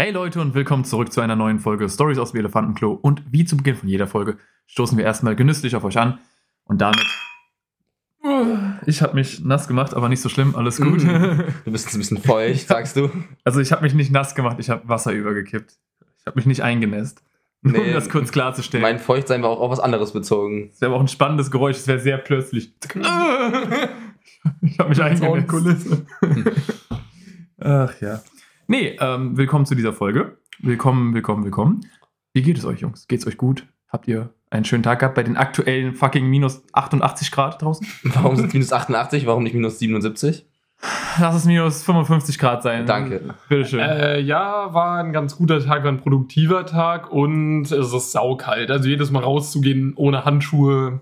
Hey Leute und willkommen zurück zu einer neuen Folge Stories aus dem Elefantenklo. Und wie zu Beginn von jeder Folge stoßen wir erstmal genüsslich auf euch an und damit. Ich habe mich nass gemacht, aber nicht so schlimm, alles gut. Du bist ein bisschen feucht, sagst du? Also ich habe mich nicht nass gemacht, ich habe Wasser übergekippt. Ich habe mich nicht eingenässt. Nur um Nee, das kurz klarzustellen. Mein Feuchtsein war auch auf was anderes bezogen. Das wäre aber auch ein spannendes Geräusch, es wäre sehr plötzlich. Ich habe mich eingenässt. Ach ja. Nee, ähm, willkommen zu dieser Folge. Willkommen, willkommen, willkommen. Wie geht es euch, Jungs? Geht's euch gut? Habt ihr einen schönen Tag gehabt bei den aktuellen fucking minus 88 Grad draußen? Warum sind es minus 88? Warum nicht minus 77? Lass es minus 55 Grad sein. Danke. Bitteschön. Äh, ja, war ein ganz guter Tag, war ein produktiver Tag und es ist saukalt. Also jedes Mal rauszugehen ohne Handschuhe,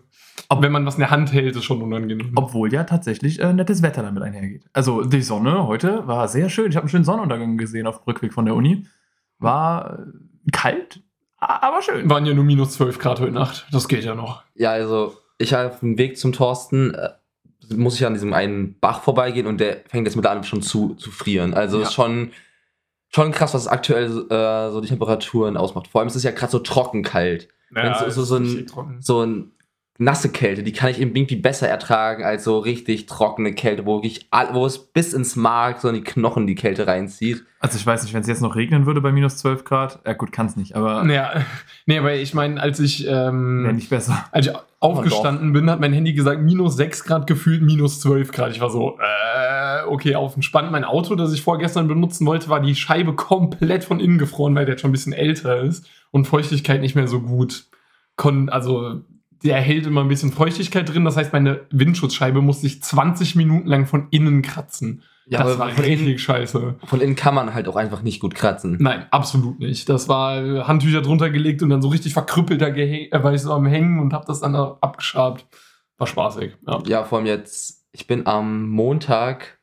Ob- wenn man was in der Hand hält, ist schon unangenehm. Obwohl ja tatsächlich äh, nettes Wetter damit einhergeht. Also die Sonne heute war sehr schön. Ich habe einen schönen Sonnenuntergang gesehen auf dem Rückweg von der Uni. War äh, kalt, aber schön. Waren ja nur minus 12 Grad heute Nacht. Das geht ja noch. Ja, also ich habe auf dem Weg zum Thorsten, äh, muss ich an diesem einen Bach vorbeigehen und der fängt jetzt mittlerweile schon zu, zu frieren. Also Ja. ist schon, schon krass, was aktuell äh, so die Temperaturen ausmacht. Vor allem ist es ja gerade so trocken kalt. Wenn's so- so- so ein-. So ein nasse Kälte, die kann ich eben irgendwie besser ertragen als so richtig trockene Kälte, wo, all, wo es bis ins Mark, so in die Knochen die Kälte reinzieht. Also ich weiß nicht, wenn es jetzt noch regnen würde bei minus 12 Grad. Ja gut, kann es nicht, aber Ja, nee, aber ich meine, als ich, ähm, wäre nicht besser. als ich aufgestanden bin, hat mein Handy gesagt, minus 6 Grad gefühlt, minus 12 Grad. Ich war so, äh, okay, auf entspannt. Mein Auto, das ich vorgestern benutzen wollte, war die Scheibe komplett von innen gefroren, weil der jetzt schon ein bisschen älter ist und Feuchtigkeit nicht mehr so gut. Kon also, der hält immer ein bisschen Feuchtigkeit drin. Das heißt, meine Windschutzscheibe musste ich 20 Minuten lang von innen kratzen. Ja, das war von innen, richtig scheiße. von innen kann man halt auch einfach nicht gut kratzen. Nein, absolut nicht. Das war Handtücher drunter gelegt und dann so richtig verkrüppelt da äh, war ich so am Hängen und hab das dann da abgeschabt. War spaßig. Ja. Ja, vor allem jetzt, ich bin am Montag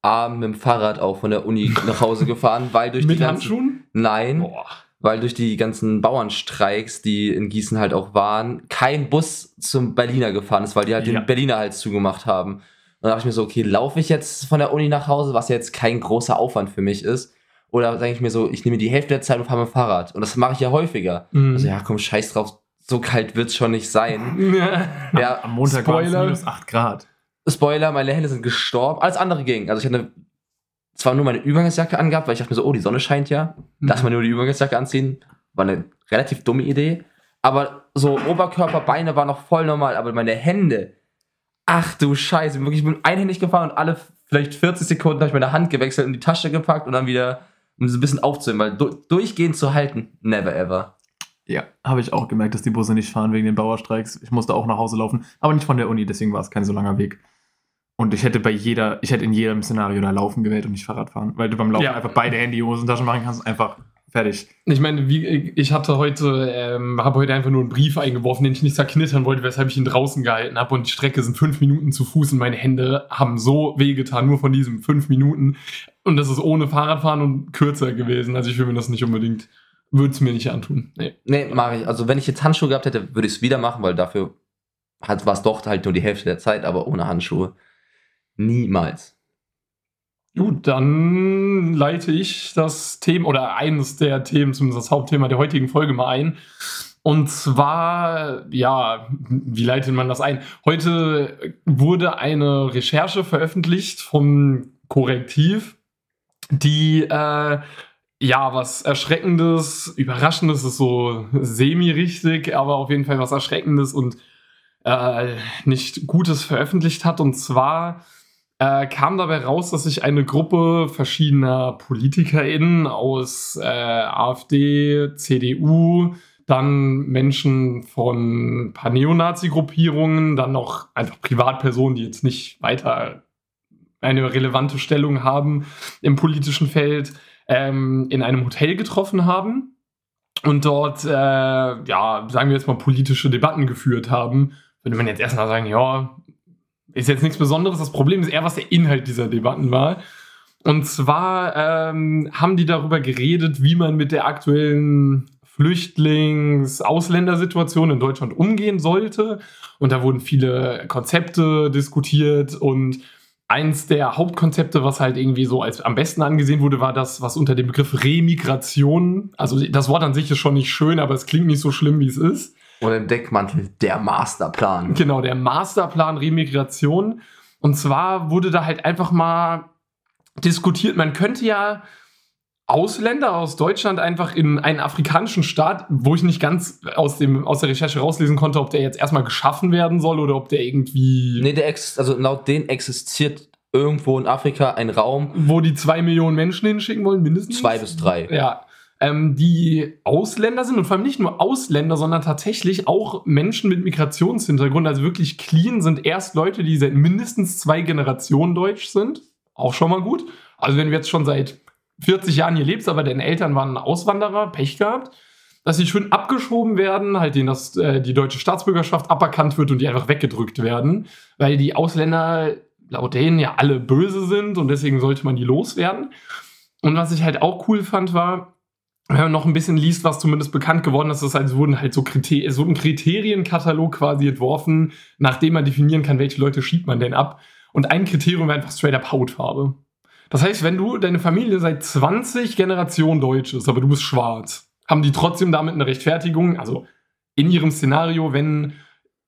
Abend mit dem Fahrrad auch von der Uni nach Hause gefahren, weil durch Mit die ganzen, Handschuhen? Nein, Boah. Weil durch die ganzen Bauernstreiks, die in Gießen halt auch waren, kein Bus zum Berliner gefahren ist, weil die halt Ja. den Berliner halt zugemacht haben. Und dann dachte ich mir so, okay, laufe ich jetzt von der Uni nach Hause, was jetzt kein großer Aufwand für mich ist. Oder sage ich mir so, ich nehme die Hälfte der Zeit und fahre mit dem Fahrrad. Und das mache ich ja häufiger. Mhm. Also ja, komm, scheiß drauf, so kalt wird's schon nicht sein. Ja. Ja, Am Montag war es minus 8 Grad. Spoiler, meine Hände sind gestorben. Alles andere ging. Also ich hatte zwar nur meine Übergangsjacke angehabt, weil ich dachte mir so, oh, die Sonne scheint ja. Lass mal nur die Übergangsjacke anziehen. War eine relativ dumme Idee. Aber so Oberkörper, Beine war noch voll normal, aber meine Hände, ach du Scheiße, wirklich, ich bin einhändig gefahren und alle vielleicht 40 Sekunden habe ich meine Hand gewechselt und die Tasche gepackt und dann wieder, um so ein bisschen aufzunehmen, weil du durchgehend zu halten, never ever. Ja, habe ich auch gemerkt, dass die Busse nicht fahren wegen den Bauerstreiks. Ich musste auch nach Hause laufen, aber nicht von der Uni, deswegen war es kein so langer Weg. Und ich hätte bei jeder, ich hätte in jedem Szenario da Laufen gewählt und nicht Fahrrad fahren, weil du beim Laufen Ja. einfach beide Handy-Hosentaschen machen kannst und einfach fertig. Ich meine, wie, ich hatte heute, ähm, habe heute einfach nur einen Brief eingeworfen, den ich nicht zerknittern wollte, weshalb ich ihn draußen gehalten habe. Und die Strecke sind fünf Minuten zu Fuß und meine Hände haben so wehgetan, nur von diesen fünf Minuten. Und das ist ohne Fahrradfahren und kürzer gewesen. Also ich will mir das nicht unbedingt, würde es mir nicht antun. Nee. Nee, mache ich. Also wenn ich jetzt Handschuhe gehabt hätte, würde ich es wieder machen, weil dafür hat- war es doch halt nur die Hälfte der Zeit, aber ohne Handschuhe niemals. Gut, dann leite ich das Thema oder eines der Themen, zumindest das Hauptthema der heutigen Folge mal ein. Und zwar, ja, wie leitet man das ein? Heute wurde eine Recherche veröffentlicht vom Korrektiv, die äh, ja was Erschreckendes, Überraschendes ist so semi-richtig, aber auf jeden Fall was Erschreckendes und äh, nicht Gutes veröffentlicht hat. Und zwar äh, kam dabei raus, dass sich eine Gruppe verschiedener PolitikerInnen aus äh, AfD, CDU, dann Menschen von ein paar Neonazi-Gruppierungen, dann noch einfach Privatpersonen, die jetzt nicht weiter eine relevante Stellung haben im politischen Feld, ähm, in einem Hotel getroffen haben und dort, äh, ja, sagen wir jetzt mal, politische Debatten geführt haben. Würde man jetzt erstmal sagen, ja, ist jetzt nichts Besonderes. Das Problem ist eher, was der Inhalt dieser Debatten war. Und zwar ähm, haben die darüber geredet, wie man mit der aktuellen Flüchtlings-Ausländersituation in Deutschland umgehen sollte. Und da wurden viele Konzepte diskutiert und eins der Hauptkonzepte, was halt irgendwie so als am besten angesehen wurde, war das, was unter dem Begriff Remigration, also das Wort an sich ist schon nicht schön, aber es klingt nicht so schlimm, wie es ist. Und im Deckmantel der Masterplan. Genau, der Masterplan Remigration. Und zwar wurde da halt einfach mal diskutiert, man könnte ja Ausländer aus Deutschland einfach in einen afrikanischen Staat, wo ich nicht ganz aus, dem, aus der Recherche rauslesen konnte, ob der jetzt erstmal geschaffen werden soll oder ob der irgendwie. Nee, der ex also laut denen existiert irgendwo in Afrika ein Raum. Wo die zwei Millionen Menschen hinschicken wollen, mindestens? Zwei bis drei. Ja. Ähm, die Ausländer sind und vor allem nicht nur Ausländer, sondern tatsächlich auch Menschen mit Migrationshintergrund, also wirklich clean sind erst Leute, die seit mindestens zwei Generationen deutsch sind. Auch schon mal gut. Also wenn wir jetzt schon seit 40 Jahren hier lebst, aber deine Eltern waren Auswanderer, Pech gehabt, dass sie schön abgeschoben werden, halt denen das, äh, die deutsche Staatsbürgerschaft aberkannt wird und die einfach weggedrückt werden, weil die Ausländer laut denen ja alle böse sind und deswegen sollte man die loswerden. Und was ich halt auch cool fand, war, wenn man noch ein bisschen liest, was zumindest bekannt geworden ist, ist halt, es wurden halt so es wurde ein Kriterienkatalog quasi entworfen, nachdem man definieren kann, welche Leute schiebt man denn ab. Und ein Kriterium war einfach straight up Hautfarbe. Das heißt, wenn du deine Familie seit 20 Generationen deutsch ist, aber du bist schwarz, haben die trotzdem damit eine Rechtfertigung. Also in ihrem Szenario, wenn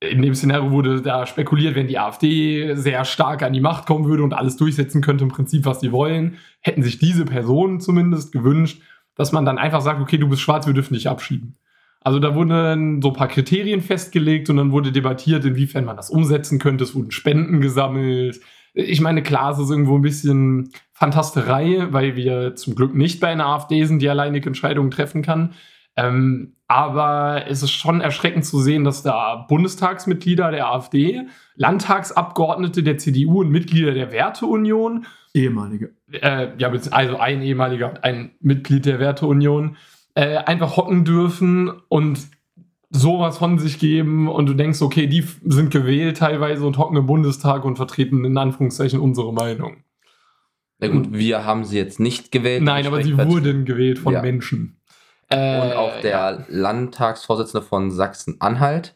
in dem Szenario wurde da spekuliert, wenn die AfD sehr stark an die Macht kommen würde und alles durchsetzen könnte, im Prinzip, was sie wollen, hätten sich diese Personen zumindest gewünscht, dass man dann einfach sagt, okay, du bist schwarz, wir dürfen dich abschieben. Also da wurden so ein paar Kriterien festgelegt und dann wurde debattiert, inwiefern man das umsetzen könnte. Es wurden Spenden gesammelt. Ich meine, klar, es ist irgendwo ein bisschen Fantasterei, weil wir zum Glück nicht bei einer AfD sind, die alleinige Entscheidungen treffen kann. Ähm, aber es ist schon erschreckend zu sehen, dass da Bundestagsmitglieder der AfD, Landtagsabgeordnete der CDU und Mitglieder der Werteunion, ehemalige, äh, ja, also ein ehemaliger, ein Mitglied der Werteunion, äh, einfach hocken dürfen und sowas von sich geben und du denkst, okay, die sind gewählt teilweise und hocken im Bundestag und vertreten in Anführungszeichen unsere Meinung. Na gut, wir haben sie jetzt nicht gewählt. Nein, aber sie wurden gewählt von ja. Menschen. Äh, und auch der ja. Landtagsvorsitzende von Sachsen-Anhalt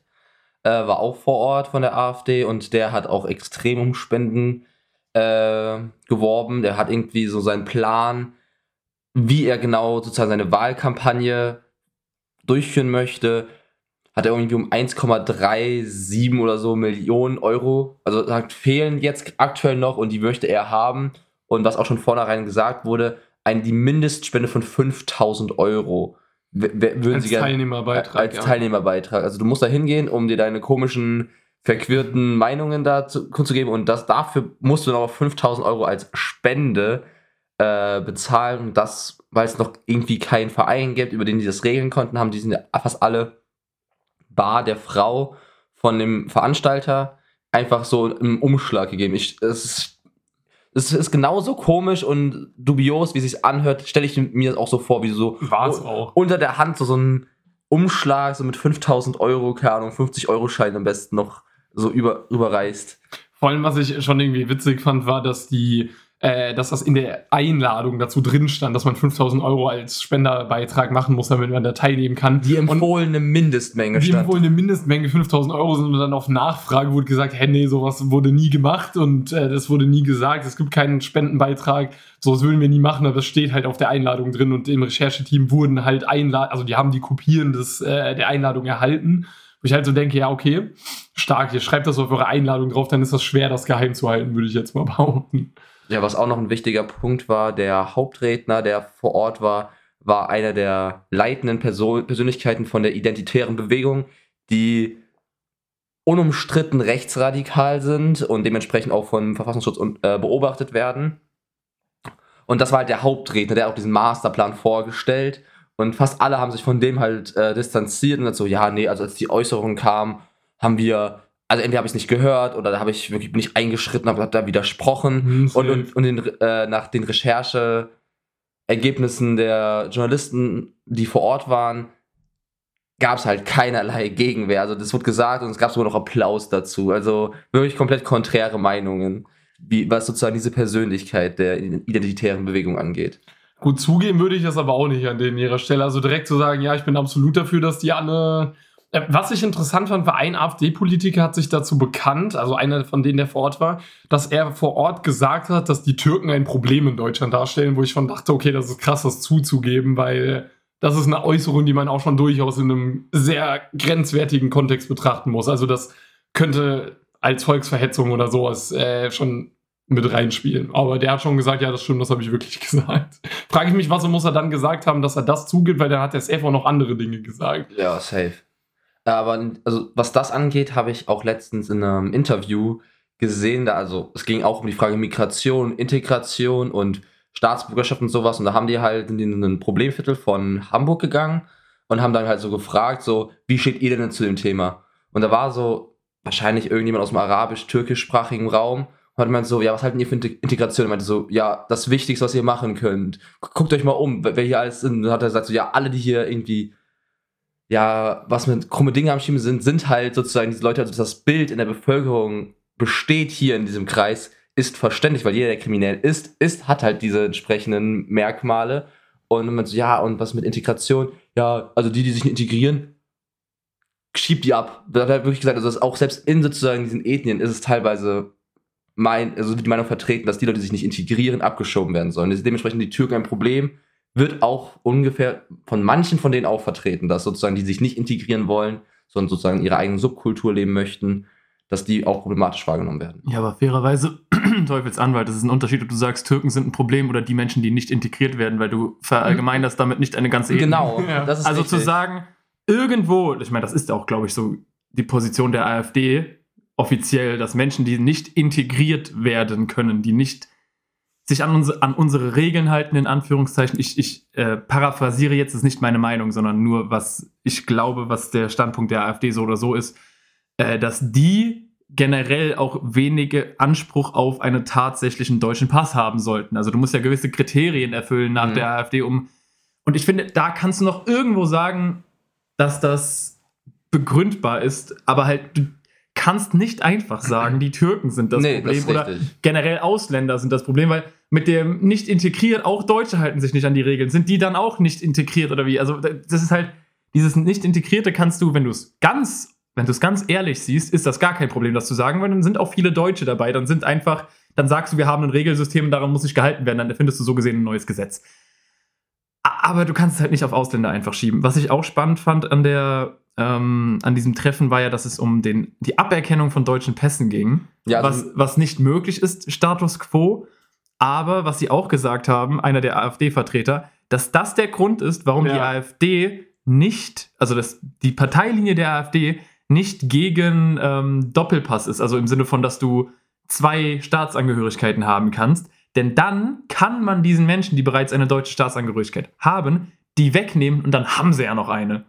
äh, war auch vor Ort von der AfD und der hat auch extrem um Spenden äh, geworben. Der hat irgendwie so seinen Plan, wie er genau sozusagen seine Wahlkampagne durchführen möchte. Hat er irgendwie um 1,37 oder so Millionen Euro. Also sagt, fehlen jetzt aktuell noch und die möchte er haben und was auch schon vornherein gesagt wurde, ein, die Mindestspende von 5000 Euro würden als sie gerne. Teilnehmerbeitrag. Als ja. Teilnehmerbeitrag. Also du musst da hingehen, um dir deine komischen, verquirlten Meinungen da zu, geben und das dafür musst du noch 5000 Euro als Spende äh, bezahlen das, weil es noch irgendwie keinen Verein gibt, über den die das regeln konnten, haben die sind ja fast alle Bar der Frau von dem Veranstalter einfach so im Umschlag gegeben. Ich, es ist es ist genauso komisch und dubios, wie es sich anhört, stelle ich mir auch so vor, wie so War's auch. unter der Hand so, so ein Umschlag, so mit 5000 Euro, keine Ahnung, 50 Euro Schein am besten noch so über, überreißt. Vor allem, was ich schon irgendwie witzig fand, war, dass die äh, dass das in der Einladung dazu drin stand, dass man 5000 Euro als Spenderbeitrag machen muss, damit man da teilnehmen kann. Die empfohlene und Mindestmenge Die stand. empfohlene Mindestmenge 5000 Euro sind und dann auf Nachfrage wurde gesagt, hey, nee, sowas wurde nie gemacht und äh, das wurde nie gesagt, es gibt keinen Spendenbeitrag, so das würden wir nie machen, aber es steht halt auf der Einladung drin und im Rechercheteam wurden halt Einladungen, also die haben die Kopien des, äh, der Einladung erhalten. Wo ich halt so denke, ja, okay, stark, ihr schreibt das auf eure Einladung drauf, dann ist das schwer, das geheim zu halten, würde ich jetzt mal behaupten. Ja, was auch noch ein wichtiger Punkt war, der Hauptredner, der vor Ort war, war einer der leitenden Person Persönlichkeiten von der identitären Bewegung, die unumstritten rechtsradikal sind und dementsprechend auch vom Verfassungsschutz äh, beobachtet werden. Und das war halt der Hauptredner, der hat auch diesen Masterplan vorgestellt. Und fast alle haben sich von dem halt äh, distanziert und so, ja, nee, also als die Äußerungen kamen, haben wir also entweder habe ich es nicht gehört oder da habe ich wirklich bin ich eingeschritten, habe da widersprochen mhm, und, und, und den, äh, nach den Rechercheergebnissen der Journalisten, die vor Ort waren, gab es halt keinerlei Gegenwehr. Also das wurde gesagt und es gab sogar noch Applaus dazu. Also wirklich komplett konträre Meinungen, wie, was sozusagen diese Persönlichkeit der identitären Bewegung angeht. Gut, zugeben würde ich das aber auch nicht an denen ihrer Stelle. Also direkt zu sagen, ja, ich bin absolut dafür, dass die alle Was ich interessant fand, war ein AfD-Politiker hat sich dazu bekannt, also einer von denen, der vor Ort war, dass er vor Ort gesagt hat, dass die Türken ein Problem in Deutschland darstellen, wo ich schon dachte, okay, das ist krass, das zuzugeben, weil das ist eine Äußerung, die man auch schon durchaus in einem sehr grenzwertigen Kontext betrachten muss. Also das könnte als Volksverhetzung oder sowas äh, schon mit reinspielen. Aber der hat schon gesagt, ja, das stimmt, das habe ich wirklich gesagt. Frage ich mich, was muss er dann gesagt haben, dass er das zugibt, weil dann hat der Safe auch noch andere Dinge gesagt. Ja, safe. Aber also, was das angeht, habe ich auch letztens in einem Interview gesehen, da also es ging auch um die Frage Migration, Integration und Staatsbürgerschaft und sowas. Und da haben die halt in ein Problemviertel von Hamburg gegangen und haben dann halt so gefragt, so, wie steht ihr denn zu dem Thema? Und da war so wahrscheinlich irgendjemand aus dem arabisch-türkischsprachigen Raum und hat meint so, ja, was halten ihr für Inte- Integration? Und meinte so, ja, das Wichtigste, was ihr machen könnt. Guckt euch mal um, wer wer hier alles sind. Und dann hat er gesagt, so, ja, alle, die hier irgendwie ja, was mit krumme Dinge am Schieben sind, sind halt sozusagen diese Leute, also das Bild in der Bevölkerung besteht hier in diesem Kreis, ist verständlich, weil jeder, der kriminell ist, ist, hat halt diese entsprechenden Merkmale. Und man so, ja, und was mit Integration? Ja, also die, die sich integrieren, schiebt die ab. Da hat er wirklich gesagt, also das ist auch selbst in sozusagen diesen Ethnien ist es teilweise mein, also die Meinung vertreten, dass die Leute, die sich nicht integrieren, abgeschoben werden sollen. Dementsprechend die Türken ein Problem, wird auch ungefähr von manchen von denen auch vertreten, dass sozusagen die sich nicht integrieren wollen, sondern sozusagen ihre eigene Subkultur leben möchten, dass die auch problematisch wahrgenommen werden. Ja, aber fairerweise, Teufelsanwalt, das ist ein Unterschied, ob du sagst, Türken sind ein Problem oder die Menschen, die nicht integriert werden, weil du verallgemeinerst damit nicht eine ganze Ethnie. Genau, Ja. das ist Also richtig. zu sagen, irgendwo, ich meine, das ist auch, glaube ich, so die Position der AfD offiziell, dass Menschen, die nicht integriert werden können, die nicht sich an, uns, an unsere Regeln halten, in Anführungszeichen. Ich, ich äh, paraphrasiere jetzt, ist nicht meine Meinung, sondern nur, was ich glaube, was der Standpunkt der AfD so oder so ist, äh, dass die generell auch wenige Anspruch auf einen tatsächlichen deutschen Pass haben sollten. Also du musst ja gewisse Kriterien erfüllen nach Mhm. der AfD, um. Und ich finde, da kannst du noch irgendwo sagen, dass das begründbar ist, aber halt, du kannst nicht einfach sagen, die Türken sind das nee, Problem das oder generell Ausländer sind das Problem, weil mit dem nicht integriert, auch Deutsche halten sich nicht an die Regeln. Sind die dann auch nicht integriert oder wie? Also, das ist halt, dieses nicht integrierte kannst du, wenn du es ganz, wenn du es ganz ehrlich siehst, ist das gar kein Problem, das zu sagen, weil dann sind auch viele Deutsche dabei. Dann sind einfach, dann sagst du, wir haben ein Regelsystem und daran muss sich gehalten werden, dann erfindest du so gesehen ein neues Gesetz. Aber du kannst es halt nicht auf Ausländer einfach schieben. Was ich auch spannend fand an der, ähm, an diesem Treffen war ja, dass es um den, die Aberkennung von deutschen Pässen ging Ja, also, was, was nicht möglich ist, Status quo. Aber was sie auch gesagt haben, einer der AfD-Vertreter, dass das der Grund ist, warum die Ja. AfD nicht, also dass die Parteilinie der AfD nicht gegen ähm, Doppelpass ist, also im Sinne von, dass du zwei Staatsangehörigkeiten haben kannst. Denn dann kann man diesen Menschen, die bereits eine deutsche Staatsangehörigkeit haben, die wegnehmen und dann haben sie ja noch eine.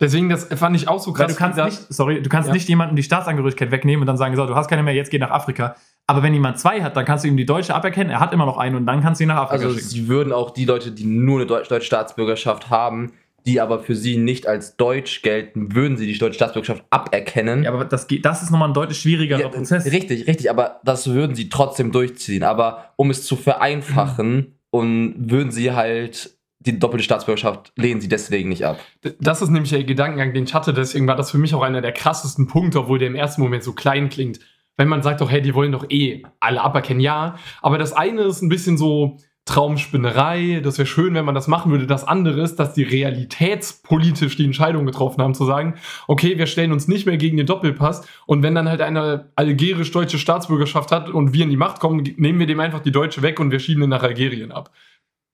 Deswegen, das fand ich auch so Weil krass. du kannst nicht, sorry, du kannst Ja. nicht jemandem die Staatsangehörigkeit wegnehmen und dann sagen, so, du hast keine mehr, jetzt geh nach Afrika. Aber wenn jemand zwei hat, dann kannst du ihm die deutsche aberkennen, er hat immer noch eine und dann kannst du ihn nach Afrika also schicken. sie würden auch die Leute, die nur eine deutsche, Staatsbürgerschaft haben, die aber für sie nicht als deutsch gelten, würden sie die deutsche Staatsbürgerschaft aberkennen. Ja, aber das, geht, das ist nochmal ein deutlich schwierigerer Ja, Prozess. Richtig, richtig, aber das würden sie trotzdem durchziehen. Aber um es zu vereinfachen, und würden sie halt die doppelte Staatsbürgerschaft lehnen sie deswegen nicht ab. Das ist nämlich der Gedankengang, den ich hatte. Deswegen war das für mich auch einer der krassesten Punkte, obwohl der im ersten Moment so klein klingt. Wenn man sagt doch, hey, die wollen doch eh alle aberkennen, ja. Aber das eine ist ein bisschen so Traumspinnerei, das wäre schön, wenn man das machen würde. Das andere ist, dass die realitätspolitisch die Entscheidung getroffen haben, zu sagen, okay, wir stellen uns nicht mehr gegen den Doppelpass und wenn dann halt eine algerisch-deutsche Staatsbürgerschaft hat und wir in die Macht kommen, nehmen wir dem einfach die deutsche weg und wir schieben ihn nach Algerien ab.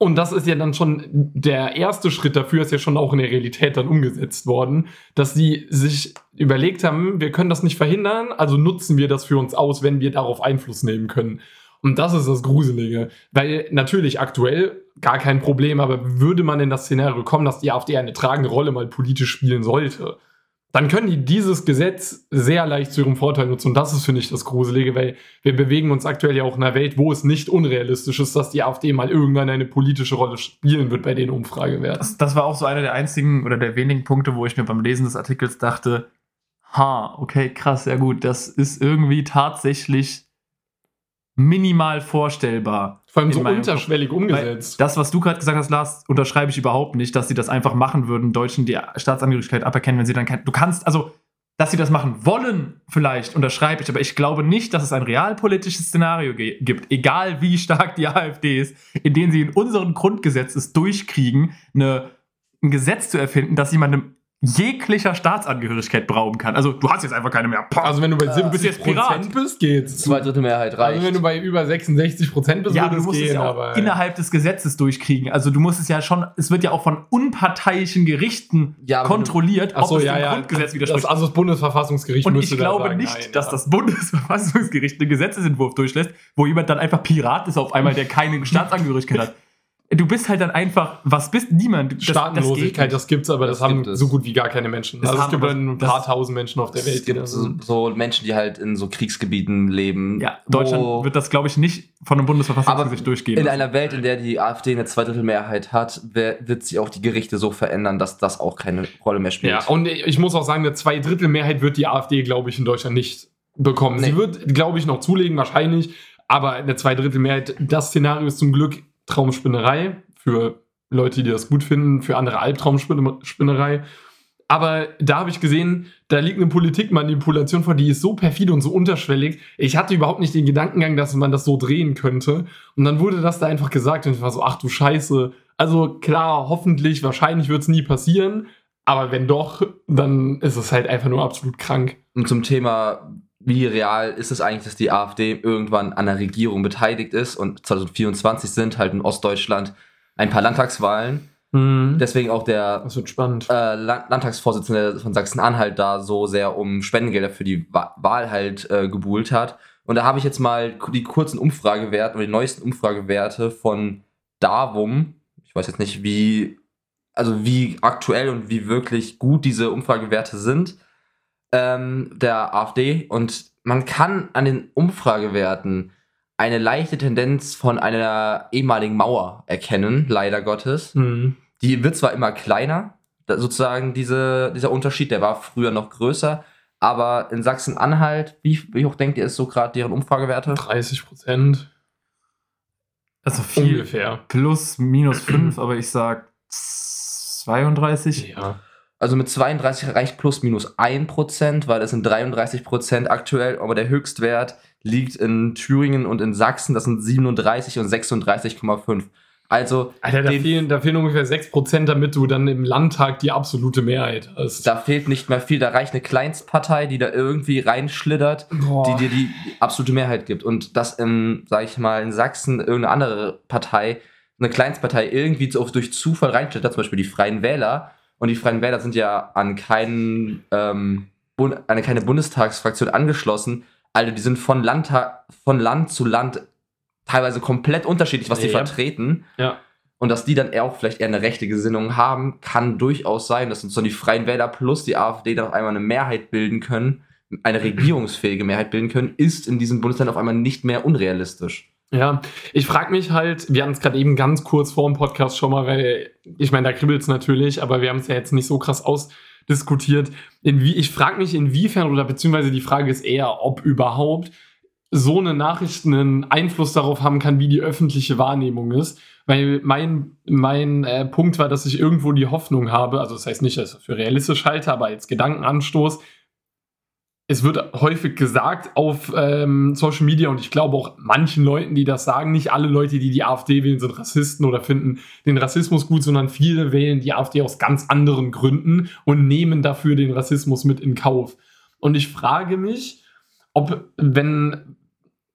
Und das ist ja dann schon der erste Schritt dafür, ist ja schon auch in der Realität dann umgesetzt worden, dass sie sich überlegt haben, wir können das nicht verhindern, also nutzen wir das für uns aus, wenn wir darauf Einfluss nehmen können. Und das ist das Gruselige. Weil natürlich aktuell gar kein Problem, aber würde man in das Szenario kommen, dass die AfD eine tragende Rolle mal politisch spielen sollte, dann können die dieses Gesetz sehr leicht zu ihrem Vorteil nutzen. Und das ist, finde ich, das Gruselige, weil wir bewegen uns aktuell ja auch in einer Welt, wo es nicht unrealistisch ist, dass die AfD mal irgendwann eine politische Rolle spielen wird bei den Umfragewerten. Das, das war auch so einer der einzigen oder der wenigen Punkte, wo ich mir beim Lesen des Artikels dachte, ha, okay, krass, ja gut, das ist irgendwie tatsächlich minimal vorstellbar. Vor allem so unterschwellig Weil umgesetzt. das, was du gerade gesagt hast, Lars, unterschreibe ich überhaupt nicht, dass sie das einfach machen würden, Deutschen die Staatsangehörigkeit aberkennen, wenn sie dann kein. Du kannst, also, dass sie das machen wollen, vielleicht unterschreibe ich, aber ich glaube nicht, dass es ein realpolitisches Szenario gibt, egal wie stark die AfD ist, in dem sie in unserem Grundgesetz es durchkriegen, eine, ein Gesetz zu erfinden, das jemandem jeglicher Staatsangehörigkeit berauben kann. Also, du hast jetzt einfach keine mehr. Pah. Also wenn du bei Äh, 70 bist jetzt Pirat. Prozent bist, geht's. Zwei Drittel Mehrheit reicht. Also wenn du bei über 66 Prozent bist, Ja, du es musst es gehen, ja auch aber innerhalb des Gesetzes durchkriegen. Also du musst es ja schon, es wird ja auch von unparteiischen Gerichten Ja, kontrolliert, Ach so, ob es ja, dem ja. Grundgesetz widerspricht. Das, also das Bundesverfassungsgericht und müsste ich glaube sagen, nicht, nein, dass ja. das Bundesverfassungsgericht einen Gesetzesentwurf durchlässt, wo jemand dann einfach Pirat ist auf einmal, der keine Staatsangehörigkeit hat. Du bist halt dann einfach, was bist niemand? Das- Staatenlosigkeit, das das gibt's, aber das, Das haben so gut wie gar keine Menschen. Das also es gibt ein paar das- tausend Menschen auf der Welt. es gibt so, so Menschen, die halt in so Kriegsgebieten leben. Ja, Deutschland wo- wird das, glaube ich, nicht von einem Bundesverfassungsgericht durchgehen. in einer Welt, in der die AfD eine Zweidrittelmehrheit hat, wer- wird sie auch die Gerichte so verändern, dass das auch keine Rolle mehr spielt. Ja, und ich muss auch sagen, eine Zweidrittelmehrheit wird die AfD, glaube ich, in Deutschland nicht bekommen. Sie Nee. wird, glaube ich, noch zulegen, wahrscheinlich, aber eine Zweidrittelmehrheit, das Szenario ist zum Glück Traumspinnerei für Leute, die das gut finden, für andere Albtraumspinnerei. Aber da habe ich gesehen, da liegt eine Politikmanipulation vor, die ist so perfide und so unterschwellig. Ich hatte überhaupt nicht den Gedankengang, dass man das so drehen könnte. Und dann wurde das da einfach gesagt und ich war so, ach du Scheiße. Also klar, hoffentlich, wahrscheinlich wird es nie passieren. Aber wenn doch, dann ist es halt einfach nur absolut krank. Und zum Thema, wie real ist es eigentlich, dass die AfD irgendwann an der Regierung beteiligt ist? Und 2024 sind halt in Ostdeutschland ein paar Landtagswahlen. Deswegen auch der äh, Land Landtagsvorsitzende von Sachsen-Anhalt da so sehr um Spendengelder für die Wa Wahl halt äh, gebuhlt hat. Und da habe ich jetzt mal die kurzen Umfragewerte oder die neuesten Umfragewerte von Davum. Ich weiß jetzt nicht, wie, also wie aktuell und wie wirklich gut diese Umfragewerte sind ähm, der AfD. Und man kann an den Umfragewerten eine leichte Tendenz von einer ehemaligen Mauer erkennen, leider Gottes. Mhm. Die wird zwar immer kleiner, sozusagen diese, dieser Unterschied, der war früher noch größer, aber in Sachsen-Anhalt, wie, wie hoch denkt ihr, ist so gerade deren Umfragewerte? 30 Prozent also viel ungefähr. plus, minus 5, aber ich sag 32. Ja. Also mit 32 reicht plus minus 1%, weil das sind 33% aktuell, aber der Höchstwert liegt in Thüringen und in Sachsen, das sind 37 und 36,5. Also Alter, da fehlen, da fehlen ungefähr 6 Prozent, damit du dann im Landtag die absolute Mehrheit hast. da fehlt nicht mehr viel, da reicht eine Kleinstpartei, die da irgendwie reinschlittert Boah. die dir die absolute Mehrheit gibt. Und dass in, sag ich mal, in Sachsen irgendeine andere Partei, eine Kleinstpartei irgendwie durch Zufall reinschlittert, zum Beispiel die Freien Wähler. Und die Freien Wähler sind ja an keinen, ähm, an keine Bundestagsfraktion angeschlossen. Also die sind von, Landtag, von Land zu Land teilweise komplett unterschiedlich, was die Ja. vertreten. Ja. Und dass die dann auch vielleicht eher eine rechte Gesinnung haben, kann durchaus sein, dass uns dann die Freien Wähler plus die AfD dann auf einmal eine Mehrheit bilden können, eine regierungsfähige Mehrheit bilden können, ist in diesem Bundesland auf einmal nicht mehr unrealistisch. Ja, ich frage mich halt, wir hatten es gerade eben ganz kurz vor dem Podcast schon mal, weil ich meine, da kribbelt es natürlich, aber wir haben es ja jetzt nicht so krass ausdiskutiert. Inwie, ich frage mich, inwiefern, oder beziehungsweise die Frage ist eher, ob überhaupt so eine Nachricht einen Einfluss darauf haben kann, wie die öffentliche Wahrnehmung ist. Weil mein, mein äh, Punkt war, dass ich irgendwo die Hoffnung habe, also das heißt nicht, dass ich das für realistisch halte, aber als Gedankenanstoß, es wird häufig gesagt auf ähm, Social Media und ich glaube auch manchen Leuten, die das sagen, nicht alle Leute, die die AfD wählen, sind Rassisten oder finden den Rassismus gut, sondern viele wählen die AfD aus ganz anderen Gründen und nehmen dafür den Rassismus mit in Kauf. Und ich frage mich, ob, wenn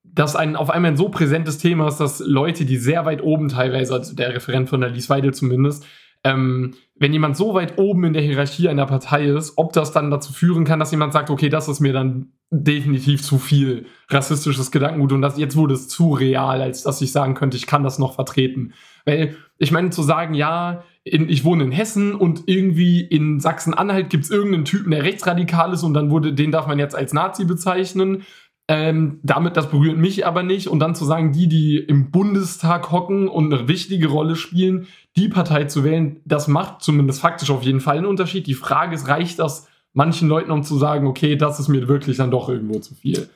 das ein auf einmal ein so präsentes Thema ist, dass Leute, die sehr weit oben teilweise, also der Referent von der Liesweide zumindest, ähm, wenn jemand so weit oben in der Hierarchie einer Partei ist, ob das dann dazu führen kann, dass jemand sagt, okay, das ist mir dann definitiv zu viel rassistisches Gedankengut und das, jetzt wurde es zu real, als dass ich sagen könnte, ich kann das noch vertreten. Weil ich meine, zu sagen, ja, in, ich wohne in Hessen und irgendwie in Sachsen-Anhalt gibt es irgendeinen Typen, der rechtsradikal ist und dann wurde, den darf man jetzt als Nazi bezeichnen. Ähm, damit, das berührt mich aber nicht. Und dann zu sagen, die, die im Bundestag hocken und eine wichtige Rolle spielen, die Partei zu wählen, das macht zumindest faktisch auf jeden Fall einen Unterschied. Die Frage ist, reicht das manchen Leuten, um zu sagen, okay, das ist mir wirklich dann doch irgendwo zu viel?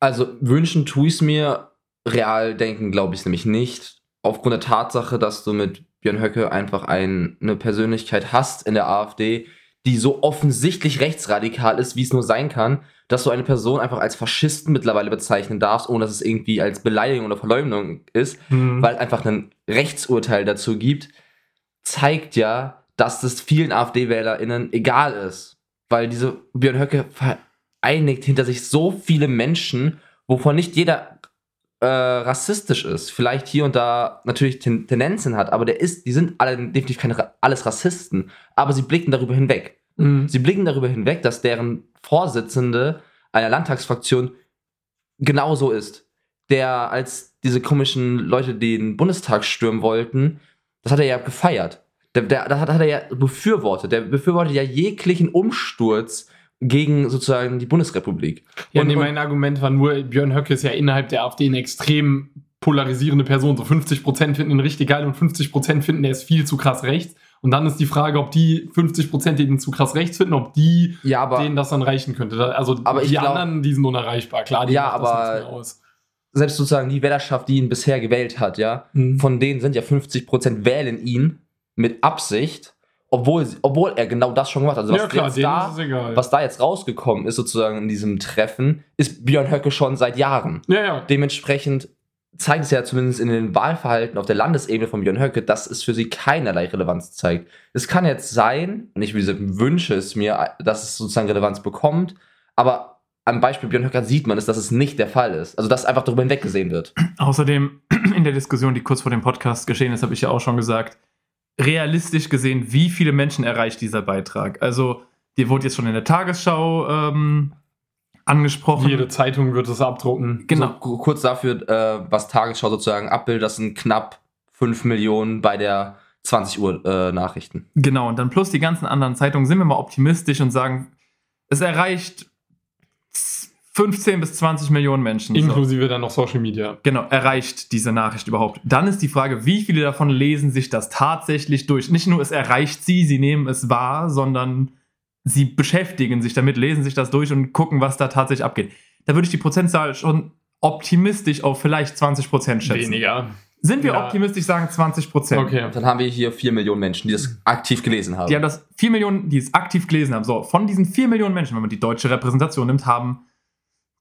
Also wünschen tue ich es mir real denken glaube ich nämlich nicht. Aufgrund der Tatsache, dass du mit Björn Höcke einfach ein, eine Persönlichkeit hast in der AfD, die so offensichtlich rechtsradikal ist, wie es nur sein kann, dass du eine Person einfach als Faschisten mittlerweile bezeichnen darfst, ohne dass es irgendwie als Beleidigung oder Verleumdung ist, Mhm. weil es einfach ein Rechtsurteil dazu gibt, zeigt ja, dass es vielen AfD-WählerInnen egal ist. Weil diese Björn Höcke vereinigt hinter sich so viele Menschen, wovon nicht jeder äh, rassistisch ist. Vielleicht hier und da natürlich Ten Tendenzen hat, aber der ist, die sind alle definitiv keine Ra- alles Rassisten. Aber sie blicken darüber hinweg. Mhm. Sie blicken darüber hinweg, dass deren Vorsitzende einer Landtagsfraktion genauso ist. Der, als diese komischen Leute den Bundestag stürmen wollten, das hat er ja gefeiert. Der, der, das hat, er ja befürwortet. Der befürwortet ja jeglichen Umsturz gegen sozusagen die Bundesrepublik. Ja, Und- nee, mein Argument war nur, Björn Höcke ist ja innerhalb der AfD eine extrem polarisierende Person. So 50% finden ihn richtig geil und 50% finden, er ist viel zu krass rechts. Und dann ist die Frage, ob die 50%, die ihn zu krass rechts finden, ob die Ja, aber denen das dann reichen könnte. Also Aber die glaub- anderen, die sind unerreichbar. Klar, die Ja, macht das aber- nichts mehr aus. Selbst sozusagen die Wählerschaft, die ihn bisher gewählt hat, ja, Mhm. von denen sind ja 50% wählen ihn mit Absicht, obwohl, obwohl er genau das schon gemacht hat. Also was ja, klar, jetzt da, was da jetzt rausgekommen ist, sozusagen in diesem Treffen, ist Björn Höcke schon seit Jahren. ja, ja. Dementsprechend zeigt es ja zumindest in den Wahlverhalten auf der Landesebene von Björn Höcke, dass es für sie keinerlei Relevanz zeigt. Es kann jetzt sein, und ich wünsche es mir, dass es sozusagen Relevanz bekommt, aber am Beispiel Björn Höcke sieht man es, dass es nicht der Fall ist. Also dass einfach darüber hinweggesehen wird. Außerdem in der Diskussion, die kurz vor dem Podcast geschehen ist, habe ich ja auch schon gesagt, realistisch gesehen, wie viele Menschen erreicht dieser Beitrag? Also, dir wurde jetzt schon in der Tagesschau ähm, angesprochen. Jede Zeitung wird es abdrucken. genau. So, ku- kurz dafür, äh, was Tagesschau sozusagen abbildet, das sind knapp 5 Millionen bei der 20 Uhr äh, Nachrichten. Genau, und dann plus die ganzen anderen Zeitungen sind wir mal optimistisch und sagen, es erreicht 15 bis 20 Millionen Menschen. So. Inklusive dann noch Social Media. Genau, erreicht diese Nachricht überhaupt? Dann ist die Frage, wie viele davon lesen sich das tatsächlich durch? Nicht nur es erreicht sie, sie nehmen es wahr, sondern sie beschäftigen sich damit, lesen sich das durch und gucken, was da tatsächlich abgeht. Da würde ich die Prozentzahl schon optimistisch auf vielleicht 20 Prozent schätzen. Weniger. Sind wir Ja. optimistisch, sagen 20 Prozent. Okay. Dann haben wir hier 4 Millionen Menschen, die das aktiv gelesen haben. Die haben das 4 Millionen, die es aktiv gelesen haben. So, von diesen 4 Millionen Menschen, wenn man die deutsche Repräsentation nimmt, haben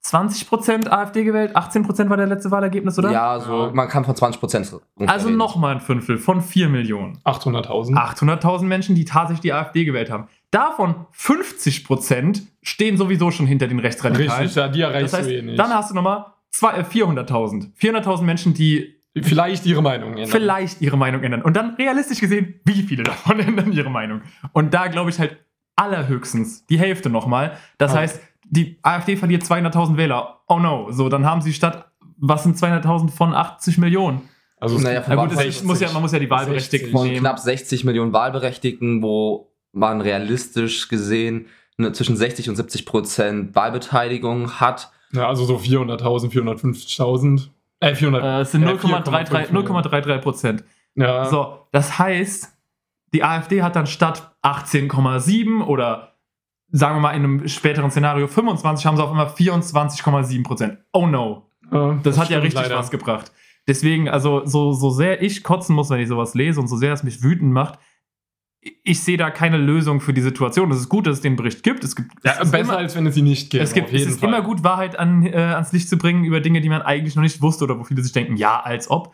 20% AfD gewählt, 18% war der letzte Wahlergebnis, oder? Ja, so, Ja. man kann von 20 Prozent. Also nochmal ein Fünftel von 4 Millionen. 800.000. 800.000 Menschen, die tatsächlich die AfD gewählt haben. Davon 50% stehen sowieso schon hinter den Rechtsradikalen. Richtig, ja, die erreichst das heißt, du eh nicht. dann hast du nochmal zwei- äh, 400.000. 400.000 Menschen, die Vielleicht ihre Meinung ändern. vielleicht ihre Meinung ändern. Und dann realistisch gesehen, wie viele davon ändern ihre Meinung? Und da glaube ich halt allerhöchstens die Hälfte nochmal. Das Okay. heißt, die AfD verliert 200.000 Wähler. Oh no. So, dann haben sie statt, was sind 200.000 von 80 Millionen? Also Naja, Na gut, es Wahlberechtigten- ist, muss ja, man muss ja die Wahlberechtigten 60. von nehmen. knapp 60 Millionen Wahlberechtigten, wo man realistisch gesehen eine, zwischen 60 und 70 Prozent Wahlbeteiligung hat. ja, also so 400.000, 450.000. Äh, 400. Äh, es sind äh, 0,33 4,5 Millionen. 0,33 Prozent. Ja. So, das heißt, die AfD hat dann statt 18,7 oder sagen wir mal in einem späteren Szenario 25, haben sie auf einmal 24,7 Prozent. Oh no. Ja, Das, hat ja richtig leider. was gebracht. Deswegen, also so, so sehr ich kotzen muss, wenn ich sowas lese und so sehr es mich wütend macht, ich sehe da keine Lösung für die Situation. Es ist gut, dass es den Bericht gibt. Es gibt Ja, es ist besser immer, als wenn es sie nicht gibt. es, gibt, es ist Fall. immer gut, Wahrheit an, äh, ans Licht zu bringen über Dinge, die man eigentlich noch nicht wusste oder wo viele sich denken, ja, als ob.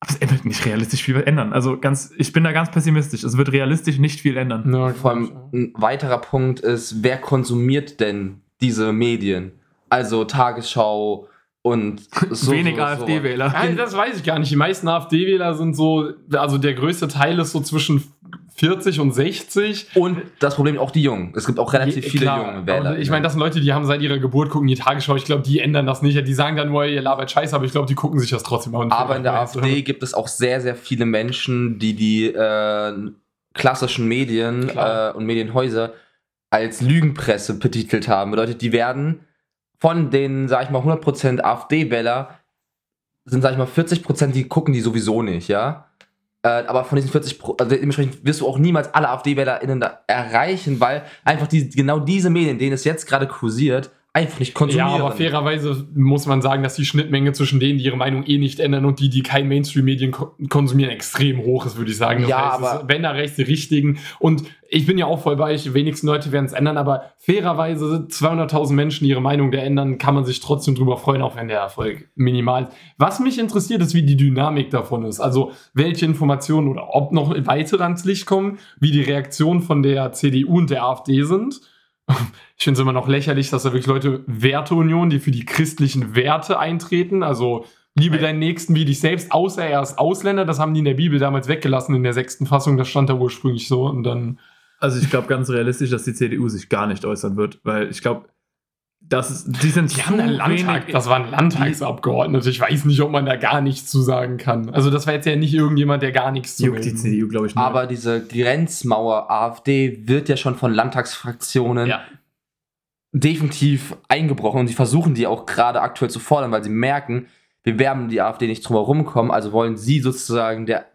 Aber es wird nicht realistisch viel ändern. Also ganz, ich bin da ganz pessimistisch. Es wird realistisch nicht viel ändern. Ja, Vor allem ein weiterer Punkt ist, wer konsumiert denn diese Medien? Also Tagesschau und so, Wenig so, so. AfD-Wähler. Ja, das weiß ich gar nicht. Die meisten AfD-Wähler sind so, also der größte Teil ist so zwischen 40 und 60. Und das Problem auch die Jungen. Es gibt auch relativ viele klar, junge Wähler. Ich meine, das sind Leute, die haben seit ihrer Geburt gucken die Tagesschau. Ich glaube, die ändern das nicht. Die sagen dann nur, ihr labert Scheiße, aber ich glaube, die gucken sich das trotzdem an. Aber in der AfD gibt es auch sehr, sehr viele Menschen, die die äh, klassischen Medien äh, und Medienhäuser als Lügenpresse betitelt haben. Bedeutet, die werden von den, sag ich mal, 100% AfD-Wähler sind, sag ich mal, 40%, die gucken die sowieso nicht, ja. Äh, aber von diesen 40 Pro, also dementsprechend wirst du auch niemals alle AfD-WählerInnen erreichen, weil einfach die, genau diese Medien, denen es jetzt gerade kursiert, einfach nicht Ja, konsumieren. aber fairerweise muss man sagen, dass die Schnittmenge zwischen denen, die ihre Meinung eh nicht ändern und die, die kein Mainstream-Medien ko konsumieren, extrem hoch ist, würde ich sagen. Das Ja, heißt, aber- es- wenn da rechts die richtigen. Und ich bin ja auch voll bei euch, wenigsten Leute werden es ändern, aber fairerweise 200.000 Menschen, die ihre Meinung da ändern, kann man sich trotzdem drüber freuen, auch wenn der Erfolg minimal ist. Was mich interessiert, ist, wie die Dynamik davon ist. Also, welche Informationen oder ob noch weitere ans Licht kommen, wie die Reaktionen von der CDU und der AfD sind. Ich finde es immer noch lächerlich, dass da wirklich Leute Werteunion, die für die christlichen Werte eintreten, also liebe deinen Nächsten wie dich selbst, außer er ist Ausländer, das haben die in der Bibel damals weggelassen in der sechsten Fassung, das stand da ursprünglich so. Und dann Also ich glaube ganz realistisch, dass die CDU sich gar nicht äußern wird, weil ich glaube, das die sind die haben einen Landtag, das waren Landtagsabgeordnete, ich weiß nicht, ob man da gar nichts zu sagen kann. Also das war jetzt ja nicht irgendjemand, der gar nichts zu juckt die. CDU, glaube ich, nicht. Aber diese Grenzmauer AfD wird ja schon von Landtagsfraktionen Ja. definitiv eingebrochen und sie versuchen die auch gerade aktuell zu fordern, weil sie merken, wir werden die AfD nicht drum herum kommen, also wollen sie sozusagen der,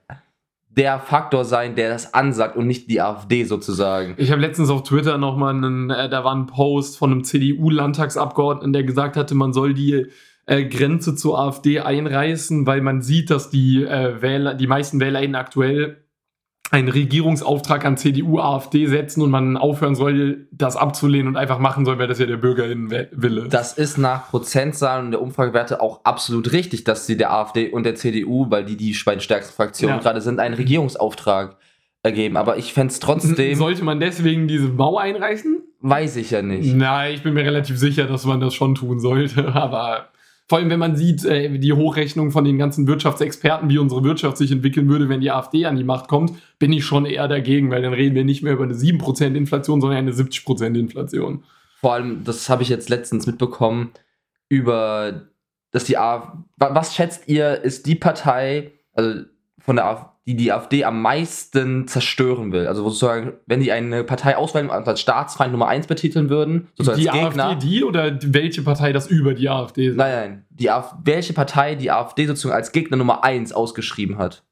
der Faktor sein, der das ansagt und nicht die AfD sozusagen. Ich habe letztens auf Twitter nochmal einen, äh, da war ein Post von einem CDU-Landtagsabgeordneten, der gesagt hatte, man soll die äh, Grenze zur AfD einreißen, weil man sieht, dass die äh, Wähler, die meisten WählerInnen aktuell einen Regierungsauftrag an CDU, AfD setzen und man aufhören soll, das abzulehnen und einfach machen soll, weil das ja der BürgerInnenwille. Das ist nach Prozentzahlen und der Umfragewerte auch absolut richtig, dass sie der AfD und der CDU, weil die die beiden stärksten Fraktionen Ja. gerade sind, einen Regierungsauftrag ergeben. Aber ich fände es trotzdem, Sollte man deswegen diese Mauer einreißen? weiß ich ja nicht. Nein, ich bin mir relativ sicher, dass man das schon tun sollte. Aber vor allem, wenn man sieht, äh, die Hochrechnung von den ganzen Wirtschaftsexperten, wie unsere Wirtschaft sich entwickeln würde, wenn die AfD an die Macht kommt, bin ich schon eher dagegen, weil dann reden wir nicht mehr über eine 7% Inflation, sondern eine 70% Inflation. Vor allem, das habe ich jetzt letztens mitbekommen, über, dass die AfD, was schätzt ihr, ist die Partei, also von der AfD, die die AfD am meisten zerstören will? Also sozusagen, wenn die eine Partei auswählen und als Staatsfeind Nummer 1 betiteln würden, sozusagen die als Gegner. AfD, die oder die- welche Partei das über die AfD ist? Nein, nein. Die AfD, welche Partei die AfD sozusagen als Gegner Nummer 1 ausgeschrieben hat?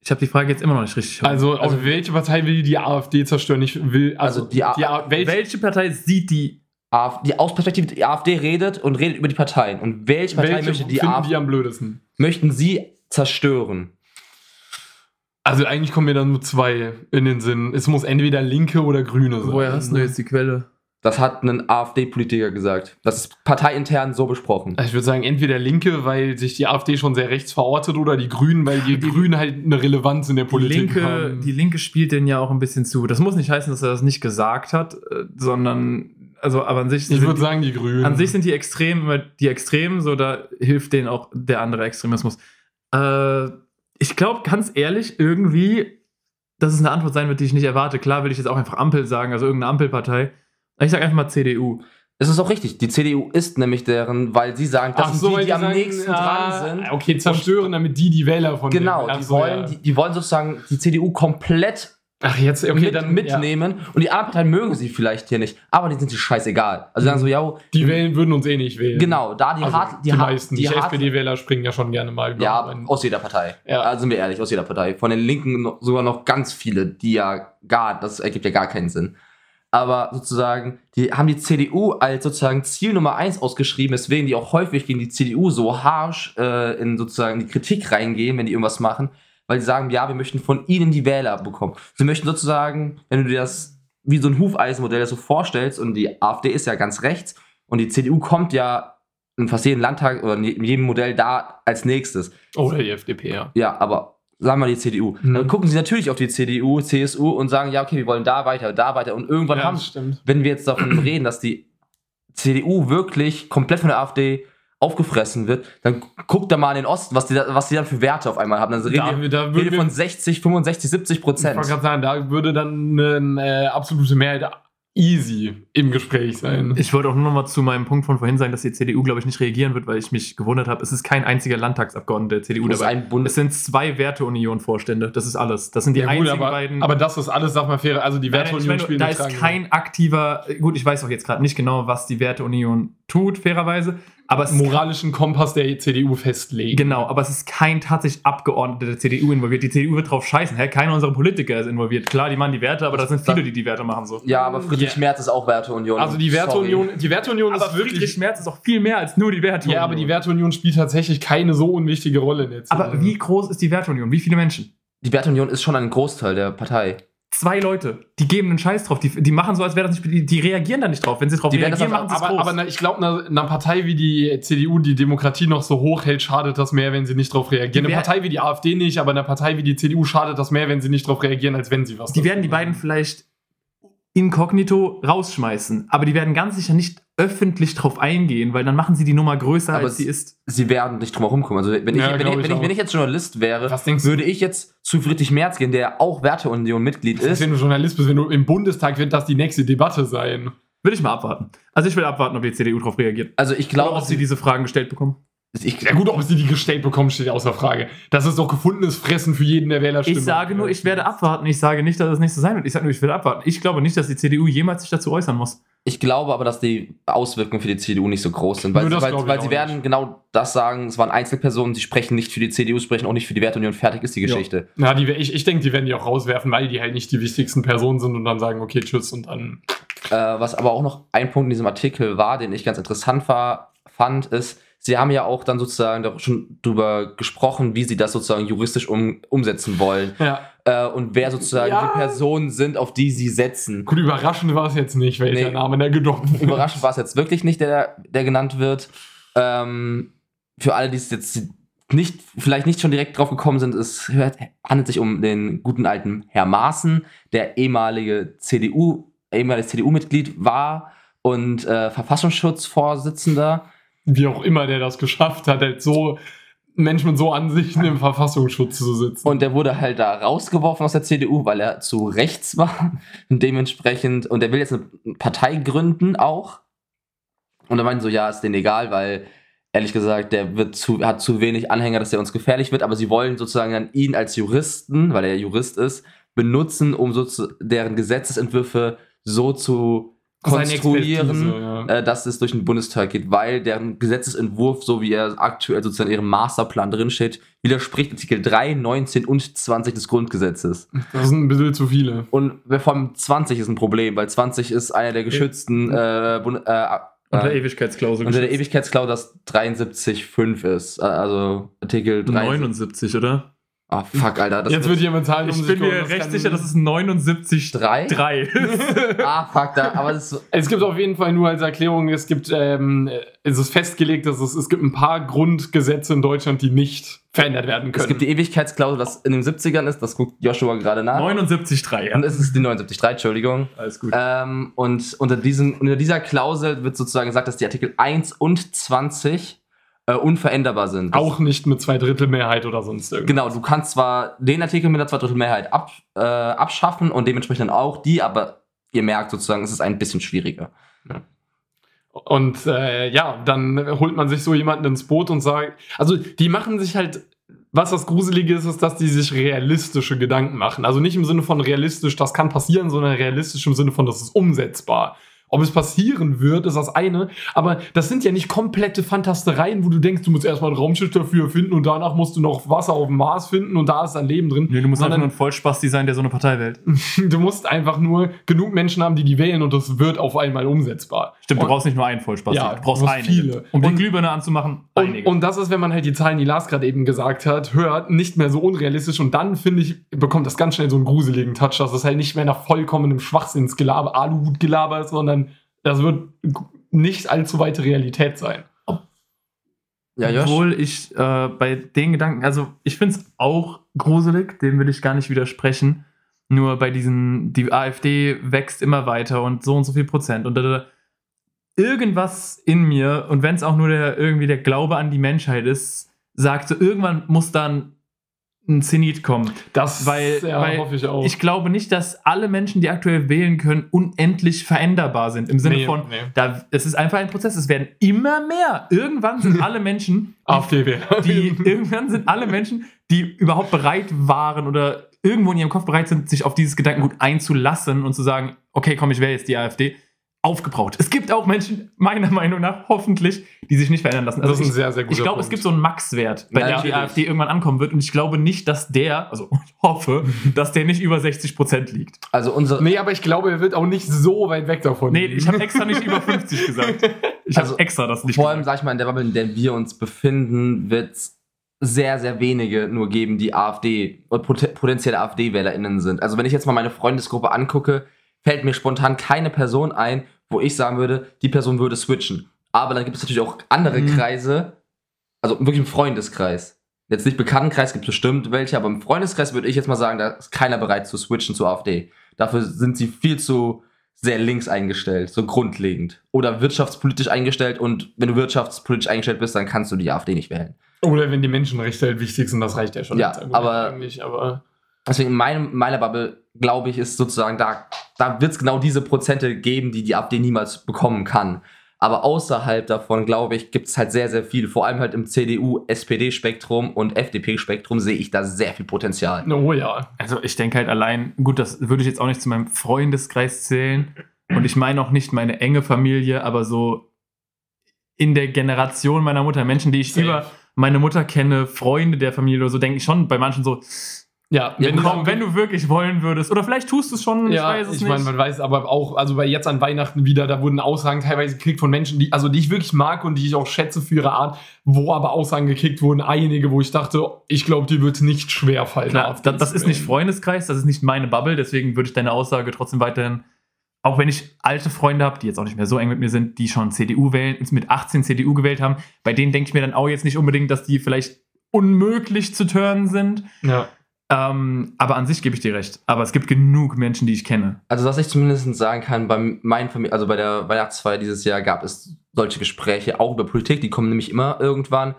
ich habe die Frage jetzt immer noch nicht richtig. Also, auf welche Partei will die AfD zerstören? Ich will, also, Also die A- A- welche, welche Partei sieht die? AfD, die aus Perspektive die AfD redet und redet über die Parteien. Und welche Partei welche möchte die AfD, die am blödesten? möchten sie zerstören? Also eigentlich kommen mir dann nur zwei in den Sinn. Es muss entweder Linke oder Grüne sein. Woher hast du jetzt die Quelle? Das hat ein AfD-Politiker gesagt. Das ist parteiintern so besprochen. Ich würde sagen, entweder Linke, weil sich die AfD schon sehr rechts verortet, oder die Grünen, weil die, Grünen halt eine Relevanz in der Die Politik Linke, haben. die Linke spielt den ja auch ein bisschen zu. Das muss nicht heißen, dass er das nicht gesagt hat, äh, sondern, also, aber an sich ich sind würde die- sagen, die Grünen. An sich sind die Extremen immer die Extremen, so da hilft denen auch der andere Extremismus. Äh, ich glaube, ganz ehrlich, irgendwie, dass es eine Antwort sein wird, die ich nicht erwarte. Klar will ich jetzt auch einfach Ampel sagen, also irgendeine Ampelpartei. Ich sage einfach mal CDU. Es ist auch richtig. Die CDU ist nämlich deren, weil sie sagen, das Ach sind so, die, weil die am sagen, nächsten ah, dran sind. Okay, zerstören, damit die die Wähler von Genau, denen- Ach die, so, wollen, ja. die, die wollen sozusagen die CDU komplett Ach, jetzt, okay, mit, dann mitnehmen. Und die anderen Parteien mögen sie vielleicht hier nicht, aber die sind sich scheißegal. Also sagen so, ja, Ja. Die Wählen würden uns eh nicht wählen. genau, da die Also, hart, die, die, meisten. die Die, SPD-Wähler springen ja schon gerne mal. über Ja, einen. aus jeder Partei. Ja. Also sind wir ehrlich, aus jeder Partei. Von den Linken noch, sogar noch ganz viele, die ja gar, das ergibt ja gar keinen Sinn. Aber sozusagen, die haben die CDU als sozusagen Ziel Nummer eins ausgeschrieben, weswegen die auch häufig gegen die CDU so harsch äh, in sozusagen die Kritik reingehen, wenn die irgendwas machen, weil sie sagen, ja, wir möchten von ihnen die Wähler bekommen. Sie möchten sozusagen, wenn du dir das wie so ein Hufeisenmodell das so vorstellst und die AfD ist ja ganz rechts und die CDU kommt ja in fast jedem Landtag oder in jedem Modell da als nächstes. Oder die FDP, ja. Ja, aber sagen wir die CDU. Mhm. Dann gucken sie natürlich auf die CDU, CSU und sagen, ja, okay, wir wollen da weiter, da weiter. Und irgendwann ja, haben, wenn wir jetzt davon reden, dass die CDU wirklich komplett von der AfD aufgefressen wird, dann guckt da mal in den Osten, was die, da, was die dann für Werte auf einmal haben. Dann reden Da, wir, da reden von 60, 65, 70% Ich wollte Prozent. gerade sagen, da würde dann eine äh, absolute Mehrheit easy im Gespräch sein. Ich wollte auch nur noch mal zu meinem Punkt von vorhin sagen, dass die CDU, glaube ich, nicht reagieren wird, weil ich mich gewundert habe. Es ist kein einziger Landtagsabgeordneter der CDU dabei. ein Bundes Es sind zwei Werteunion-Vorstände. Das ist alles. Das sind die ja, gut, einzigen aber, beiden. aber das ist alles, sag mal, fair. Also die nein, ich Werteunion meine, da ist kein aktiver, gut, ich weiß auch jetzt gerade nicht genau, was die Werteunion tut, fairerweise, Aber es moralischen Kompass der CDU festlegen. Genau, aber es ist kein tatsächlich Abgeordneter der CDU involviert. Die CDU wird drauf scheißen. Hä? Keiner unserer Politiker ist involviert. Klar, die machen die Werte, aber das sind viele, die die Werte machen so. Ja, aber Friedrich Ja. Merz ist auch Werteunion. Also die. Werteunion, die Werteunion Aber ist wirklich. Friedrich Merz ist auch viel mehr als nur die Werteunion. Ja, aber die Werteunion spielt tatsächlich keine so unwichtige Rolle in der CDU. Aber wie groß ist die Werteunion? Wie viele Menschen? Die Werteunion ist schon ein Großteil der Partei. Zwei Leute. Die geben einen Scheiß drauf. Die, die machen so, als wäre das nicht. Die, die reagieren da nicht drauf. Wenn sie drauf Die werden das reagieren, machen sie es aber, groß. aber ich glaube, einer, einer Partei wie die CDU die Demokratie noch so hoch hält, schadet das mehr, wenn sie nicht darauf reagieren. Die Eine Partei wie die AfD nicht, aber einer Partei wie die CDU schadet das mehr, wenn sie nicht darauf reagieren, als wenn sie was die werden die beiden vielleicht inkognito rausschmeißen. Aber die werden ganz sicher nicht öffentlich drauf eingehen, weil dann machen sie die Nummer größer, Aber als sie ist. Sie werden nicht drum herum kommen. Also wenn ich, Ja, wenn, ich, ich wenn, ich, wenn ich jetzt Journalist wäre, würde ich jetzt zu Friedrich Merz gehen, der auch Werteunion-Mitglied ist, wenn du Journalist bist, wenn du im Bundestag wird das die nächste Debatte sein. Will ich mal abwarten. Also ich will abwarten, ob die CDU drauf reagiert. Also ich glaube, ob sie diese Fragen gestellt bekommen. Ich, Ja gut, ob sie die gestellt bekommen, steht außer Frage. Das ist doch gefundenes Fressen für jeden der Wählerstimmen. Ich sage nur, ich werde abwarten. Ich sage nicht, dass es nicht so sein wird. Ich sage nur, ich werde abwarten. Ich glaube nicht, dass die CDU jemals sich dazu äußern muss. ich glaube aber, dass die Auswirkungen für die CDU nicht so groß sind, weil, das weil, weil sie werden genau das sagen, es waren Einzelpersonen, die sprechen nicht für die CDU, sprechen auch nicht für die Werteunion, fertig ist die Ja. Geschichte. Na, die, ich, ich denke, die werden die auch rauswerfen, weil die halt nicht die wichtigsten Personen sind und dann sagen, okay, tschüss und dann. Äh, was aber auch noch ein Punkt in diesem Artikel war, den ich ganz interessant war, fand, ist, sie haben ja auch dann sozusagen schon drüber gesprochen, wie sie das sozusagen juristisch um, umsetzen wollen Ja. äh, und wer sozusagen Ja. die Personen sind, auf die sie setzen. Gut, überraschend war es jetzt nicht, welcher Nee. Name da genommen wird. Überraschend war es jetzt wirklich nicht, der, der genannt wird. Ähm, für alle, die es jetzt nicht, vielleicht nicht schon direkt drauf gekommen sind, es hört, handelt sich um den guten alten Herr Maaßen, der ehemalige CDU, ehemaliges CDU-Mitglied war und äh, Verfassungsschutzvorsitzender. Wie auch immer der das geschafft hat, halt so Menschen mit so Ansichten im Verfassungsschutz zu sitzen. Und der wurde halt da rausgeworfen aus der CDU, weil er zu rechts war. Und dementsprechend, und er will jetzt eine Partei gründen auch. Und da meinen so, ja, ist denen egal, weil ehrlich gesagt, der wird zu, hat zu wenig Anhänger, dass er uns gefährlich wird. Aber sie wollen sozusagen dann ihn als Juristen, weil er Jurist ist, benutzen, um so zu, deren Gesetzesentwürfe so zu konstruieren, Expertise, ja. äh, dass es durch den Bundestag geht, weil deren Gesetzesentwurf, so wie er aktuell sozusagen in ihrem Masterplan drinsteht, widerspricht Artikel 3, 19 und 20 des Grundgesetzes. Das sind ein bisschen zu viele. Und vor allem 20 ist ein Problem, weil 20 ist einer der geschützten äh, Bund äh, Unter äh, Ewigkeitsklausel. unter der. Ewigkeitsklausel, das 73.5 ist. Äh, Also Artikel 3. 79, oder? Ah, fuck, Alter. Das Jetzt wird jemand Zahlen Ich um sich bin mir recht sicher, dass es 79 3? 3 Ah, fuck, da, aber ist, Es gibt auf jeden Fall nur als Erklärung, es gibt, ähm, es ist festgelegt, dass es, es gibt ein paar Grundgesetze in Deutschland, die nicht verändert werden können. es gibt die Ewigkeitsklausel, was in den 70ern ist, das guckt Joshua gerade nach. 79 3 Und es ist die 79.3, Entschuldigung. Alles gut. Ähm, und unter, diesen, unter dieser Klausel wird sozusagen gesagt, dass die Artikel 1 und 20 äh, unveränderbar sind. Das- auch nicht mit Zweidrittelmehrheit oder sonst irgendwas. Genau, du kannst zwar den Artikel mit der Zweidrittelmehrheit ab, äh, abschaffen und dementsprechend auch die, aber ihr merkt sozusagen, es ist ein bisschen schwieriger. Und äh, ja, dann holt man sich so jemanden ins Boot und sagt, also die machen sich halt, was das Gruselige ist, ist, dass die sich realistische Gedanken machen. Also nicht im Sinne von realistisch, das kann passieren, sondern realistisch im Sinne von, das ist umsetzbar. Ob es passieren wird, ist das eine. Aber das sind ja nicht komplette Fantastereien, wo du denkst, du musst erstmal ein Raumschiff dafür finden und danach musst du noch Wasser auf dem Mars finden und da ist ein Leben drin. Nö, du musst einfach nur ein Vollspasti sein, der so eine Partei wählt. Du musst einfach nur genug Menschen haben, die die wählen und das wird auf einmal umsetzbar. Stimmt, du Und- brauchst nicht nur einen Vollspasti, Ja, du brauchst du einige. viele. Um die Und- Glühbirne anzumachen, Und, einige. und das ist, wenn man halt die Zahlen, die Lars gerade eben gesagt hat, hört, nicht mehr so unrealistisch. Und dann, finde ich, bekommt das ganz schnell so einen gruseligen Touch, dass es halt nicht mehr nach vollkommenem Schwachsinnsgelaber, Aluhutgelaber ist, sondern das wird nicht allzu weite Realität sein. Ja, Josh? Obwohl ich äh, bei den Gedanken, also ich finde es auch gruselig, dem will ich gar nicht widersprechen. Nur bei diesen, die AfD wächst immer weiter und so und so viel Prozent. Und da, da, irgendwas in mir, und wenn es auch nur der, irgendwie der Glaube an die Menschheit ist, sagt so, irgendwann muss dann ein Zenit kommen. Das Weil- ja, weil hoffe ich auch. Ich glaube nicht, dass alle Menschen, die aktuell wählen können, unendlich veränderbar sind. Im Sinne Nee, von, nee. da, es ist einfach ein Prozess. Es werden immer mehr. Irgendwann sind alle Menschen, die die irgendwann sind alle Menschen, die überhaupt bereit waren oder irgendwo in ihrem Kopf bereit sind, sich auf dieses Gedankengut einzulassen und zu sagen, okay, komm, ich wähle jetzt die AfD, aufgebraucht. Es gibt auch Menschen, meiner Meinung nach, hoffentlich, die sich nicht verändern lassen. Also das ist ein ich, sehr, sehr guter ich glaube, es gibt so einen Max-Wert, bei Ja, dem die. AfD irgendwann ankommen wird. Und ich glaube nicht, dass der, also ich hoffe, dass der nicht über 60 Prozent liegt. Also unsere, Nee, aber ich glaube, er wird auch nicht so weit weg davon. Nee, liegen. ich habe extra nicht über 50 gesagt. Ich habe Also, extra das nicht vor allem, gesagt. sag ich mal, in der Bubble, in der wir uns befinden, wird es sehr, sehr wenige nur geben, die AfD oder pot potenzielle AfD-WählerInnen sind. Also wenn ich jetzt mal meine Freundesgruppe angucke, fällt mir spontan keine Person ein, wo ich sagen würde, die Person würde switchen. Aber dann gibt es natürlich auch andere Mhm. Kreise, also wirklich im Freundeskreis. Jetzt nicht Bekanntenkreis, gibt bestimmt welche, aber im Freundeskreis würde ich jetzt mal sagen, da ist keiner bereit zu switchen zur AfD. Dafür sind sie viel zu sehr links eingestellt, so grundlegend. Oder wirtschaftspolitisch eingestellt und wenn du wirtschaftspolitisch eingestellt bist, dann kannst du die AfD nicht wählen. Oder wenn die Menschenrechte halt wichtig sind, das reicht ja schon. Ja, aber- eigentlich, aber Deswegen in meinem, meiner Bubble, glaube ich, ist sozusagen da, da wird es genau diese Prozente geben, die die AfD niemals bekommen kann. Aber außerhalb davon, glaube ich, gibt es halt sehr, sehr viel. Vor allem halt im CDU-SPD-Spektrum und FDP-Spektrum sehe ich da sehr viel Potenzial. oh ja. Also ich denke halt allein, gut, das würde ich jetzt auch nicht zu meinem Freundeskreis zählen. Und ich meine auch nicht meine enge Familie, aber so in der Generation meiner Mutter, Menschen, die ich Safe. über meine Mutter kenne, Freunde der Familie oder so, denke ich schon bei manchen so, Ja, Ja, du- wenn du wirklich wollen würdest, oder vielleicht tust du es schon, ja, ich weiß es ich nicht. meine, man weiß aber auch, also bei jetzt an Weihnachten wieder, da wurden Aussagen teilweise gekriegt von Menschen, die, also die ich wirklich mag und die ich auch schätze für ihre Art, wo aber Aussagen gekriegt wurden, einige, wo ich dachte, ich glaube, die wird nicht schwer fallen. Klar, das, das ist nicht. Freundeskreis, das ist nicht meine Bubble, deswegen würde ich deine Aussage trotzdem weiterhin, auch wenn ich alte Freunde habe, die jetzt auch nicht mehr so eng mit mir sind, die schon CDU wählen, mit 18 CDU gewählt haben, bei denen denke ich mir dann auch jetzt nicht unbedingt, dass die vielleicht unmöglich zu turnen sind. Ja. Ähm, aber an sich gebe ich dir recht. Aber es gibt genug Menschen, die ich kenne. Also, was ich zumindest sagen kann, bei meinen Familie, also bei der Weihnachtsfeier dieses Jahr gab es solche Gespräche auch über Politik, die kommen nämlich immer irgendwann.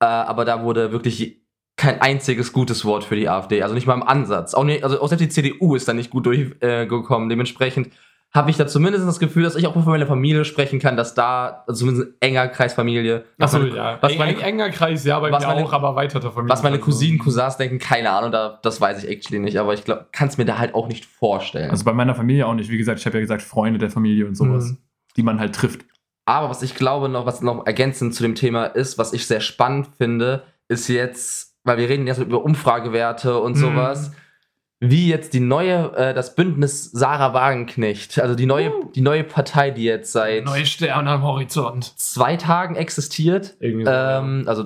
Äh, aber da wurde wirklich kein einziges gutes Wort für die AfD, also nicht mal im Ansatz. Auch nicht, also auch selbst die CDU ist da nicht gut durchgekommen. Äh. Dementsprechend habe ich da zumindest das Gefühl, dass ich auch von meiner Familie sprechen kann, dass da, also zumindest ein enger Kreis Familie, Achso, ja. was meine- eng- enger Kreis, ja, bei was mir meine- auch, aber erweiterter Familie. was meine Cousinen, Cousins denken, keine Ahnung, da, das weiß ich actually nicht, aber ich kann es mir da halt auch nicht vorstellen. Also bei meiner Familie auch nicht. Wie gesagt, ich habe ja gesagt, Freunde der Familie und sowas, Mhm. die man halt trifft. Aber was ich glaube noch, was noch ergänzend zu dem Thema ist, was ich sehr spannend finde, ist jetzt, weil wir reden jetzt über Umfragewerte und Mhm. sowas, wie jetzt die neue, äh, das Bündnis Sarah Wagenknecht, also die neue, die neue Partei, die jetzt seit Neue Sterne am Horizont. zwei Tagen existiert, Irgendwie so, ähm, also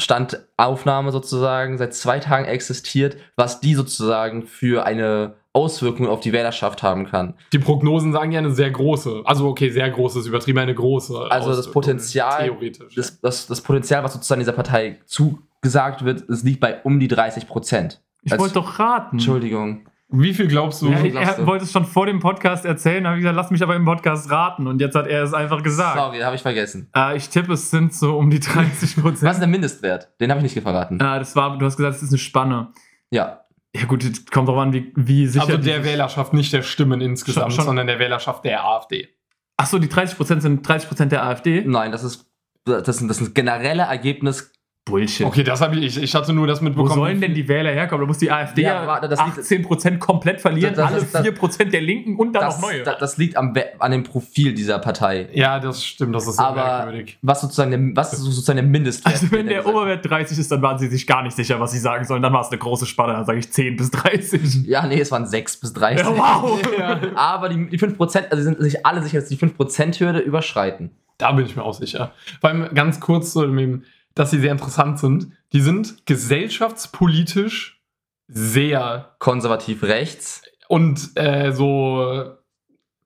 Standaufnahme sozusagen, seit zwei Tagen existiert, was die sozusagen für eine Auswirkung auf die Wählerschaft haben kann. Die Prognosen sagen ja eine sehr große. Also, okay, sehr große ist übertrieben, eine große. Also das Potenzial Theoretisch. das, das, das Potenzial, was sozusagen dieser Partei zugesagt wird, es liegt bei um die 30 Prozent. Ich Als- wollte doch raten. Entschuldigung. Wie viel glaubst du? Ja, ich, er wollte es schon vor dem Podcast erzählen, habe ich gesagt, lass mich aber im Podcast raten. Und jetzt hat er es einfach gesagt. Sorry, habe ich vergessen. Äh, ich tippe, es sind so um die 30% Was Prozent. ist der Mindestwert? Den habe ich nicht verraten. Äh, das war, du hast gesagt, es ist eine Spanne. Ja. Ja gut, kommt drauf an, wie, wie sicher. also die- der Wählerschaft, nicht der Stimmen insgesamt, Schon- schon- sondern der Wählerschaft der AfD. Ach so, die 30 Prozent sind 30 Prozent der AfD. Nein, das ist das ist, das ist generelle Ergebnis. Bullshit. Okay, das habe ich, ich. Ich hatte nur das Wo mitbekommen. sollen denn die Wähler herkommen? Da muss die AfD Ja, ja, warte, das liegt- 18 Prozent komplett verlieren, Das- das alle ist- das- 4 Prozent der Linken und dann Das, noch neue. das, das liegt am, an dem Profil dieser Partei. Ja, das stimmt, das ist sehr Aber merkwürdig. was sozusagen der, was ist sozusagen der Mindestwert? also wenn der gesagt- Oberwert 30 ist, dann waren sie sich gar nicht sicher, was sie sagen sollen. Dann war es eine große Spanne, dann sage ich 10 bis 30. Ja, nee, es waren 6 bis 30. Ja, wow. Aber die, die 5%, also sind sich alle sicher, dass die 5%-Hürde überschreiten. Da bin ich mir auch sicher. Vor allem ganz kurz zu dem, dass sie sehr interessant sind. Die sind gesellschaftspolitisch sehr Konservativ rechts. und äh, so.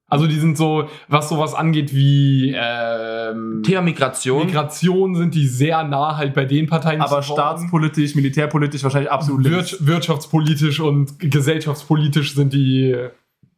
Also die sind so, was sowas angeht wie ähm, Thema Migration. Migration, sind die sehr nah halt bei den Parteien. Aber staatspolitisch, militärpolitisch wahrscheinlich absolut links. Wir wirtschaftspolitisch und gesellschaftspolitisch sind die.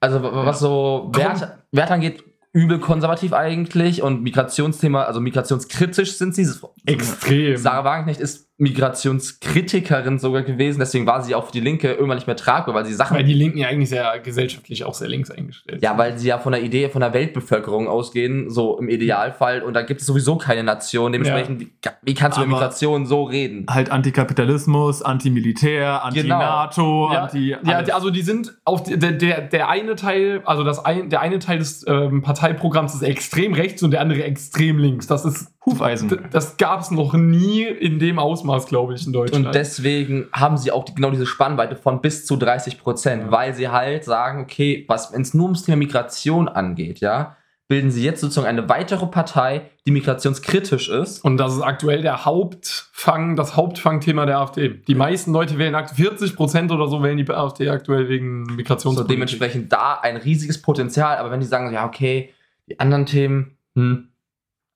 Also wa- was so Wert, Wert angeht, übel konservativ eigentlich und Migrationsthema, also migrationskritisch sind sie. Extrem. Sarah Wagenknecht ist Migrationskritikerin sogar gewesen. Deswegen war sie auch für die Linke irgendwann nicht mehr tragbar, weil sie Sachen. Weil die Linken ja eigentlich sehr gesellschaftlich auch sehr links eingestellt ja, weil sie ja von der Idee von der Weltbevölkerung ausgehen, so im Idealfall. Und da gibt es sowieso keine Nation. Dementsprechend, wie, wie kannst du über Migration so reden? Halt Antikapitalismus, Antimilitär, Anti-NATO, Ja, Anti. ja, alles. also die sind auf der, der, der eine Teil, also das ein, der eine Teil des ähm, Parteiprogramms ist extrem rechts und der andere extrem links. Das ist Hufeisen. d- das gab es noch nie in dem Ausmaß, glaube ich, in Deutschland. Und deswegen haben sie auch die, genau diese Spannweite von bis zu 30 Prozent, Ja. weil sie halt sagen, okay, was, wenn es nur ums Thema Migration angeht, ja, bilden sie jetzt sozusagen eine weitere Partei, die migrationskritisch ist. Und das ist aktuell der Hauptfang, das Hauptfangthema der AfD. Die meisten Leute wählen akt 40 Prozent oder so wählen die AfD aktuell wegen So Migrationspolitik. dementsprechend da ein riesiges Potenzial, aber wenn die sagen, ja, okay, die anderen Themen, hm,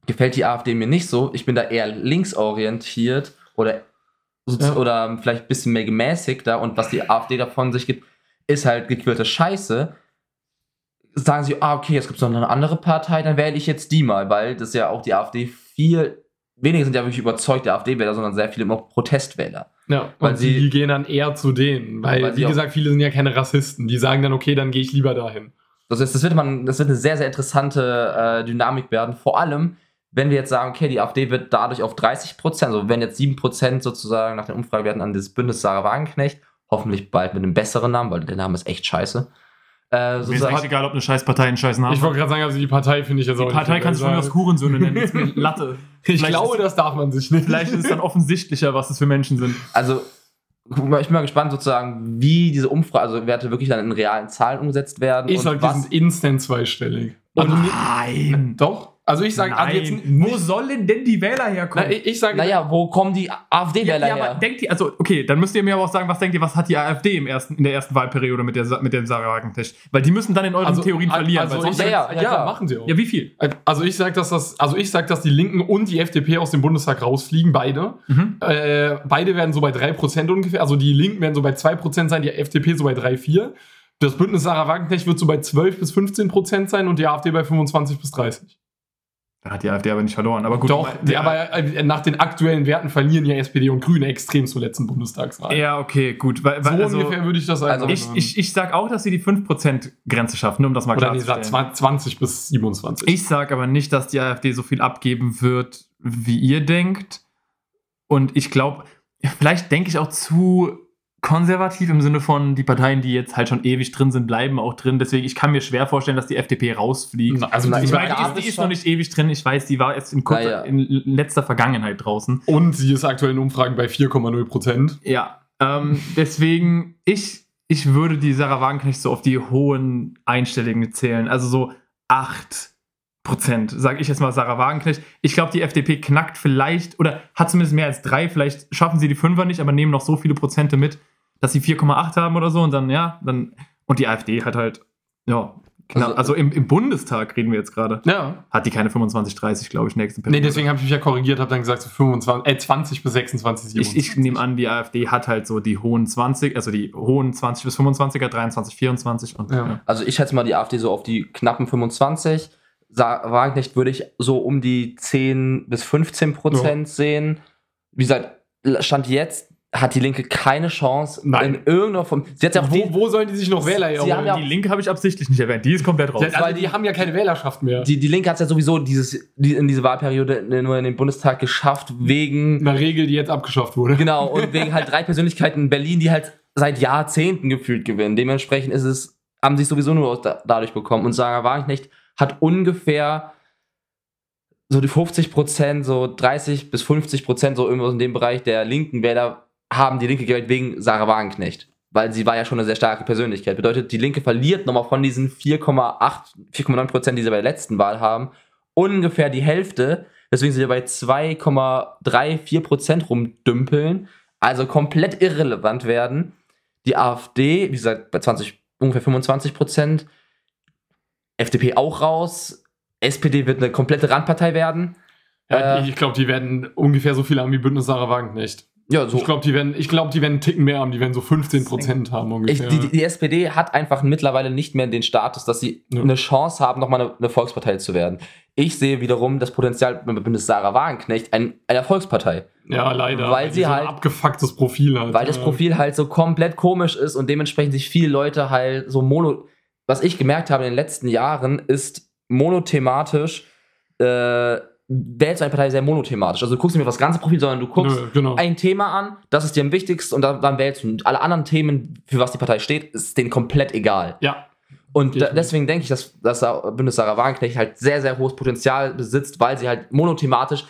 gefällt die AfD mir nicht so, ich bin da eher linksorientiert oder, Ja. oder vielleicht ein bisschen mehr gemäßigter und was die AfD davon sich gibt, ist halt gequirlte Scheiße. Sagen sie, ah, okay, jetzt gibt es noch eine andere Partei, dann wähle ich jetzt die mal, weil das ja auch die AfD viel, wenige sind ja wirklich überzeugte AfD-Wähler, sondern sehr viele immer auch Protestwähler. Ja, Weil und sie- die gehen dann eher zu denen. Weil, Weil wie gesagt, viele sind ja keine Rassisten. Die sagen dann, okay, dann gehe ich lieber dahin. Das, ist, das, wird man, das wird eine sehr, sehr interessante äh, Dynamik werden. Vor allem, wenn wir jetzt sagen, okay, die AfD wird dadurch auf 30 Prozent, also wenn jetzt 7 Prozent sozusagen nach den Umfragewerten an das Bündnis Sarah Wagenknecht, hoffentlich bald mit einem besseren Namen, weil der Name ist echt scheiße. Äh, Mir ist eigentlich egal, ob eine Scheißpartei einen scheiß Namen Ich wollte gerade sagen, also die Partei finde ich jetzt auch Die Partei kannst du von mir aus sagen. Hurensöhne nennen. Ist mir Latte. Ich Vielleicht glaube, ist- das darf man sich nicht. Vielleicht ist es dann offensichtlicher, was es für Menschen sind. also guck mal, ich bin mal gespannt sozusagen, wie diese Umfragewerte wirklich dann in realen Zahlen umgesetzt werden. Ich und sag, die sind instant zweistellig. Und- Also, Nein. doch. Also ich sage, also jetzt. Wo sollen denn die Wähler herkommen? na, ich, ich sage, naja, wo kommen die ja, AfD-Wähler ja, her? aber denkt ihr, also, okay, dann müsst ihr mir aber auch sagen, was denkt ihr, was hat die AfD im ersten, in der ersten Wahlperiode mit, der, mit dem Sarah Wagenknecht? Weil die müssen dann in euren also, Theorien verlieren. Also weil sonst, ich, Ja, ja, ja, ja, klar. machen sie auch. ja, wie viel? Also ich sage, dass das, also ich sag, dass die Linken und die FDP aus dem Bundestag rausfliegen, beide. Mhm. Äh, beide werden so bei 3% ungefähr. Also die Linken werden so bei 2% sein, die FDP so bei 3, 4. Das Bündnis Sarah Wagenknecht wird so bei 12 bis 15% sein und die AfD bei 25 bis 30. Da hat die AfD aber nicht verloren. Aber gut, Doch, der, aber äh, nach den aktuellen Werten verlieren ja SPD und Grüne extrem zur letzten Bundestagswahl. Ja, okay, gut. Weil, so weil, also, ungefähr würde ich das sagen. also ich, ich, ich sag auch, dass sie die 5%-Grenze schaffen, nur um das mal Oder nee, klarzustellen. sag 20 bis 27. Ich sage aber nicht, dass die AfD so viel abgeben wird, wie ihr denkt. Und ich glaube, vielleicht denke ich auch zu konservativ im Sinne von, die Parteien, die jetzt halt schon ewig drin sind, bleiben auch drin. Deswegen, ich kann mir schwer vorstellen, dass die FDP rausfliegt. also die Ich meine, die ist, die ist noch nicht ewig drin. Ich weiß, die war erst in, kurzer, Naja. in letzter Vergangenheit draußen. und sie ist aktuell in Umfragen bei 4,0 Prozent. Ja, ähm, deswegen, ich, ich würde die Sarah Wagenknecht so auf die hohen Einstellungen zählen. Also so 8 Prozent, sage ich jetzt mal Sarah Wagenknecht. Ich glaube, die FDP knackt vielleicht oder hat zumindest mehr als drei. Vielleicht schaffen sie die Fünfer nicht, aber nehmen noch so viele Prozente mit, dass sie 4,8 haben oder so und dann, ja, dann. Und die AfD hat halt, ja, knapp, Also- also, im, im Bundestag reden wir jetzt gerade. Ja. Hat die keine 25, 30, glaube ich, nächsten Nee, deswegen habe ich mich ja korrigiert, habe dann gesagt so 25, äh, 20 bis 26, Ich, ich nehme an, die AfD hat halt so die hohen 20, also die hohen 20 bis 25er, 23, 24 und Ja. ja. Also ich schätze mal die AfD so auf die knappen 25. Sa Wagenknecht würde ich so um die 10 bis 15 Prozent sehen. Wie gesagt, Stand jetzt hat die Linke keine Chance Nein. in irgendeiner Form. Sie hat ja auch die, Wo, wo sollen die sich noch Wähler Sie erholen? haben ja Die Linke habe ich absichtlich nicht erwähnt, die ist komplett raus. Also die haben ja keine Wählerschaft mehr. die, die Linke hat es ja sowieso dieses, die, in diese Wahlperiode nur in den Bundestag geschafft, wegen, Eine Regel, die jetzt abgeschafft wurde. genau, und wegen halt drei Persönlichkeiten in Berlin, die halt seit Jahrzehnten gefühlt gewinnen. Dementsprechend ist es, haben sie es sowieso nur da, dadurch bekommen. Und Sarah Wagenknecht hat ungefähr so die 50 Prozent, so 30 bis 50 Prozent, so irgendwas in dem Bereich der linken Wähler haben die Linke gewählt wegen Sarah Wagenknecht. Weil sie war ja schon eine sehr starke Persönlichkeit. Bedeutet, die Linke verliert nochmal von diesen 4,8, 4,9 Prozent, die sie bei der letzten Wahl haben, ungefähr die Hälfte. Deswegen sind wir bei 2,34 Prozent rumdümpeln. Also komplett irrelevant werden. Die AfD, wie gesagt, bei 20, ungefähr 25 Prozent. FDP auch raus. SPD wird eine komplette Randpartei werden. Ja, Äh, ich glaube, die werden ungefähr so viel haben wie Bündnis Sarah Wagenknecht. Ja, so. Ich glaube, die, werden- ich die werden einen Ticken mehr haben, die werden so 15% haben Ich, ungefähr. die, die SPD hat einfach mittlerweile nicht mehr den Status, dass sie Ja. eine Chance haben, nochmal eine, eine Volkspartei zu werden. Ich sehe wiederum das Potenzial mit Sarah Wagenknecht ein, einer Volkspartei. ja, leider. weil die sie so ein halt- abgefucktes Profil hat. Weil das ja. Profil halt so komplett komisch ist und dementsprechend sich viele Leute halt so mono. Was ich gemerkt habe in den letzten Jahren, ist monothematisch, äh, wählst du eine Partei sehr monothematisch. Also du guckst nicht mehr das ganze Profil, sondern du guckst Nö, genau. ein Thema an, das ist dir am wichtigsten und dann, dann wählst du. Und alle anderen Themen, für was die Partei steht, ist denen komplett egal. ja, Und da, deswegen denke ich, dass, dass Bündnis Sarah Wagenknecht halt sehr, sehr hohes Potenzial besitzt, weil sie halt monothematisch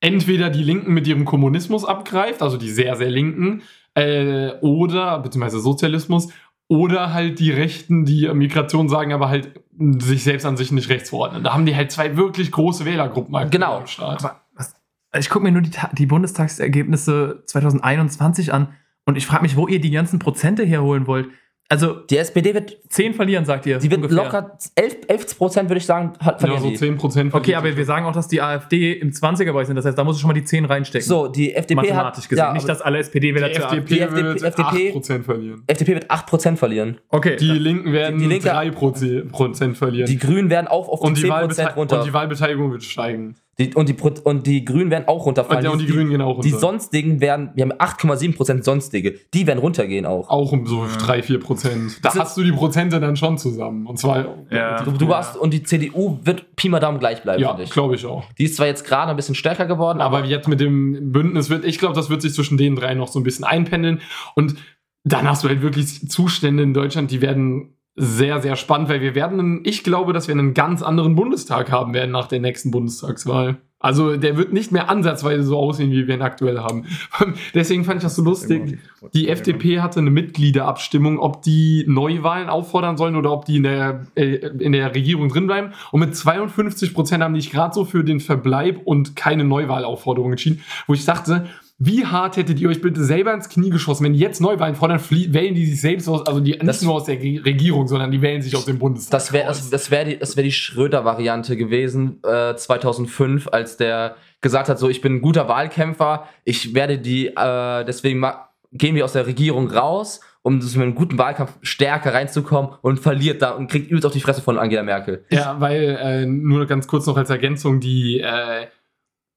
entweder die Linken mit ihrem Kommunismus abgreift, also die sehr, sehr Linken, äh, oder, beziehungsweise Sozialismus, oder halt die Rechten, die Migration sagen, aber halt sich selbst an sich nicht rechts verordnen. Da haben die halt zwei wirklich große Wählergruppen aktuell Genau. am Start. Aber was, ich gucke mir nur die, die Bundestagsergebnisse 2021 an und ich frage mich, wo ihr die ganzen Prozente herholen wollt. Also Die SPD wird, 10 verlieren, sagt ihr. die wird ungefähr. locker 11, 11 Prozent, würde ich sagen, hat, Ja, verlieren so die. 10% Okay, aber wir sagen auch, dass die AfD im 20er-Bereich sind. Das heißt, da musst du schon mal die 10 reinstecken. So, die FDP mathematisch hat, gesehen. ja, Nicht, dass alle SPD-Wähler die zur FDP, Die FDP wird FDP 8% verlieren. FDP wird 8 Prozent verlieren. Okay. Die Linken werden Die Linke- 3% verlieren. Die Grünen werden auch auf die, und, die 10 Wahlbete Prozent runter. und die Wahlbeteiligung wird steigen. Die, und, die, und die Grünen werden auch runterfallen. Und, und die Grünen gehen auch runter. die sonstigen werden, wir haben 8,7 Prozent sonstige. Die werden runtergehen auch. auch um so 3, 4 Prozent. Da Das ist- hast du die Prozente dann schon zusammen. Und zwar, Ja. Du, du Ja. hast, und die CDU wird Pi mal Daumen gleich bleiben, ja, finde ich. glaube ich auch. Die ist zwar jetzt gerade ein bisschen stärker geworden, aber, Aber jetzt mit dem Bündnis wird, ich glaube, das wird sich zwischen den drei noch so ein bisschen einpendeln. Und dann hast du halt wirklich Zustände in Deutschland, die werden sehr, sehr spannend, weil wir werden, ich glaube, dass wir einen ganz anderen Bundestag haben werden nach der nächsten Bundestagswahl. Also der wird nicht mehr ansatzweise so aussehen, wie wir ihn aktuell haben. Deswegen fand ich das so lustig. Die FDP hatte eine Mitgliederabstimmung, ob die Neuwahlen auffordern sollen oder ob die in der, äh, in der Regierung drinbleiben. Und mit 52 Prozent haben die sich gerade so für den Verbleib und keine Neuwahlaufforderung entschieden, wo ich dachte, wie hart hättet ihr euch bitte selber ins Knie geschossen, wenn die jetzt Neuwahlen fordern, wählen die sich selbst aus, also die, nicht Das- nur aus der Regierung, sondern die wählen sich aus dem Bundestag. das wäre das, das wär die, das wär die Schröder-Variante gewesen äh, 2005, als der gesagt hat, so ich bin ein guter Wahlkämpfer, ich werde die, äh, deswegen gehen wir aus der Regierung raus, um mit einem guten Wahlkampf stärker reinzukommen und verliert da und kriegt übelst auf die Fresse von Angela Merkel. Ja, weil, äh, nur ganz kurz noch als Ergänzung, die, äh,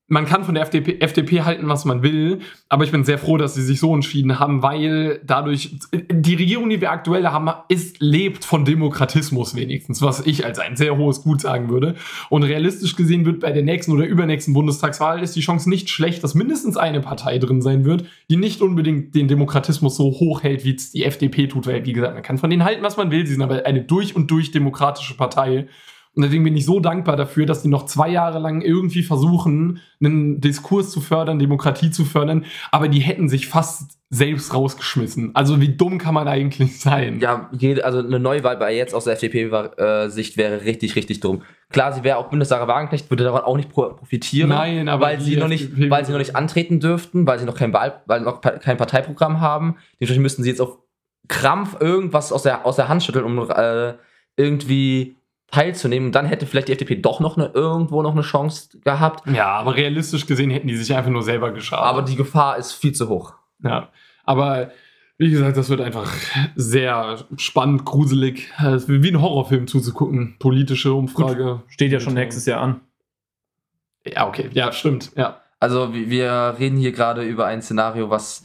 man kann von der FDP, FDP halten, was man will, aber ich bin sehr froh, dass sie sich so entschieden haben, weil dadurch, die Regierung, die wir aktuell haben, ist, lebt von Demokratismus wenigstens, was ich als ein sehr hohes Gut sagen würde. Und realistisch gesehen wird bei der nächsten oder übernächsten Bundestagswahl ist die Chance nicht schlecht, dass mindestens eine Partei drin sein wird, die nicht unbedingt den Demokratismus so hoch hält, wie es die FDP tut, weil, wie gesagt, man kann von denen halten, was man will, sie sind aber eine durch und durch demokratische Partei. Und deswegen bin ich so dankbar dafür, dass die noch zwei Jahre lang irgendwie versuchen, einen Diskurs zu fördern, Demokratie zu fördern, aber die hätten sich fast selbst rausgeschmissen. Also wie dumm kann man eigentlich sein? Ja, jede, also eine Neuwahl bei jetzt aus der FDP-Sicht wäre richtig, richtig dumm. Klar, sie wäre auch Bundessache Wagenknecht, würde daran auch nicht pro- profitieren. Nein, aber weil sie, noch nicht, FDP weil sie noch nicht antreten dürften, weil sie noch kein, Wahl, weil noch kein Parteiprogramm haben. Dementsprechend müssten sie jetzt auf Krampf irgendwas aus der, aus der Hand schütteln, um äh, irgendwie teilzunehmen. Und dann hätte vielleicht die FDP doch noch eine, irgendwo noch eine Chance gehabt. Ja, aber realistisch gesehen hätten die sich einfach nur selber geschadet. Aber die Gefahr ist viel zu hoch. Ja, aber wie gesagt, das wird einfach sehr spannend, gruselig. Es wird wie ein Horrorfilm zuzugucken. Politische Umfrage. Steht ja schon nächstes Jahr an. Ja, okay. Ja, stimmt. Ja. Also wir- wir reden hier gerade über ein Szenario, was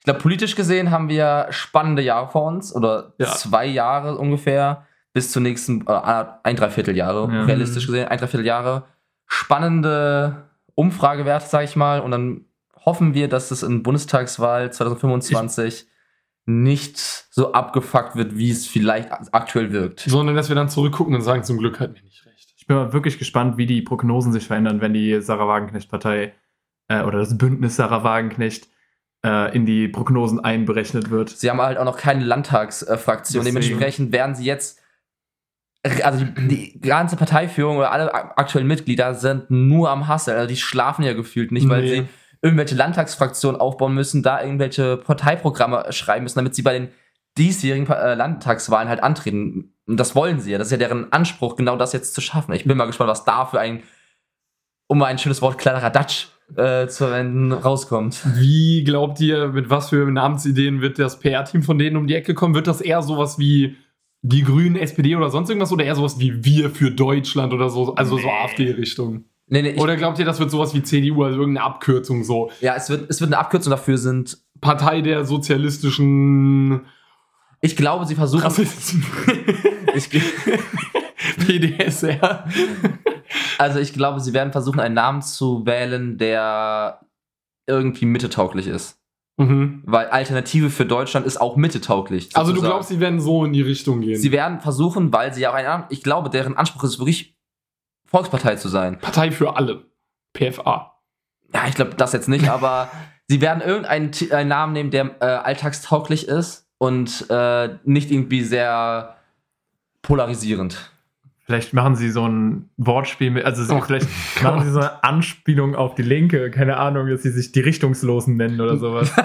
ich glaube, politisch gesehen haben wir spannende Jahre vor uns oder Ja. zwei Jahre ungefähr bis zur nächsten äh, ein Dreivierteljahre Ja. realistisch gesehen ein Dreivierteljahre spannende Umfragewerte sage ich mal und dann hoffen wir, dass es in Bundestagswahl 2025 nicht so abgefuckt wird, wie es vielleicht aktuell wirkt. Sondern dass wir dann zurückgucken und sagen, zum Glück hatten wir nicht recht. Ich bin mal wirklich gespannt, wie die Prognosen sich verändern, wenn die Sarah Wagenknecht-Partei äh, oder das Bündnis Sarah Wagenknecht äh, in die Prognosen einberechnet wird. Sie haben halt auch noch keine Landtagsfraktion. Dementsprechend werden sie jetzt. Also die, die ganze Parteiführung oder alle ak- aktuellen Mitglieder sind nur am Hassel. Also die schlafen ja gefühlt nicht, weil Nee. sie irgendwelche Landtagsfraktionen aufbauen müssen, da irgendwelche Parteiprogramme schreiben müssen, damit sie bei den diesjährigen äh, Landtagswahlen halt antreten. Und das wollen sie ja. Das ist ja deren Anspruch, genau das jetzt zu schaffen. Ich bin mal gespannt, was da für ein, um mal ein schönes Wort, Kladderadatsch äh, zu verwenden, rauskommt. Wie glaubt ihr, mit was für Namensideen wird das PR-Team von denen um die Ecke kommen? Wird das eher sowas wie die Grünen, SPD oder sonst irgendwas oder eher sowas wie Wir für Deutschland oder so, also so Nee. AfD-Richtung? Nee, nee, Oder glaubt ihr, das wird sowas wie CDU, also irgendeine Abkürzung so? ja, es wird, es wird eine Abkürzung dafür sind. Partei der sozialistischen Ich glaube, sie versuchen. Rassisten. Ich, PDSR. also ich glaube, sie werden versuchen, einen Namen zu wählen, der irgendwie mittetauglich ist. Mhm. Weil Alternative für Deutschland ist auch mittetauglich. Also du sozusagen. glaubst, sie werden so in die Richtung gehen? sie werden versuchen, weil sie ja auch einen, ich glaube, deren Anspruch ist wirklich Volkspartei zu sein. Partei für alle. PFA. Ja, ich glaube das jetzt nicht, aber sie werden irgendeinen Namen nehmen, der äh, alltagstauglich ist und äh, nicht irgendwie sehr polarisierend. Vielleicht machen sie so ein Wortspiel mit, also Oh vielleicht machen sie so eine Anspielung auf die Linke, keine Ahnung, dass sie sich die Richtungslosen nennen oder sowas.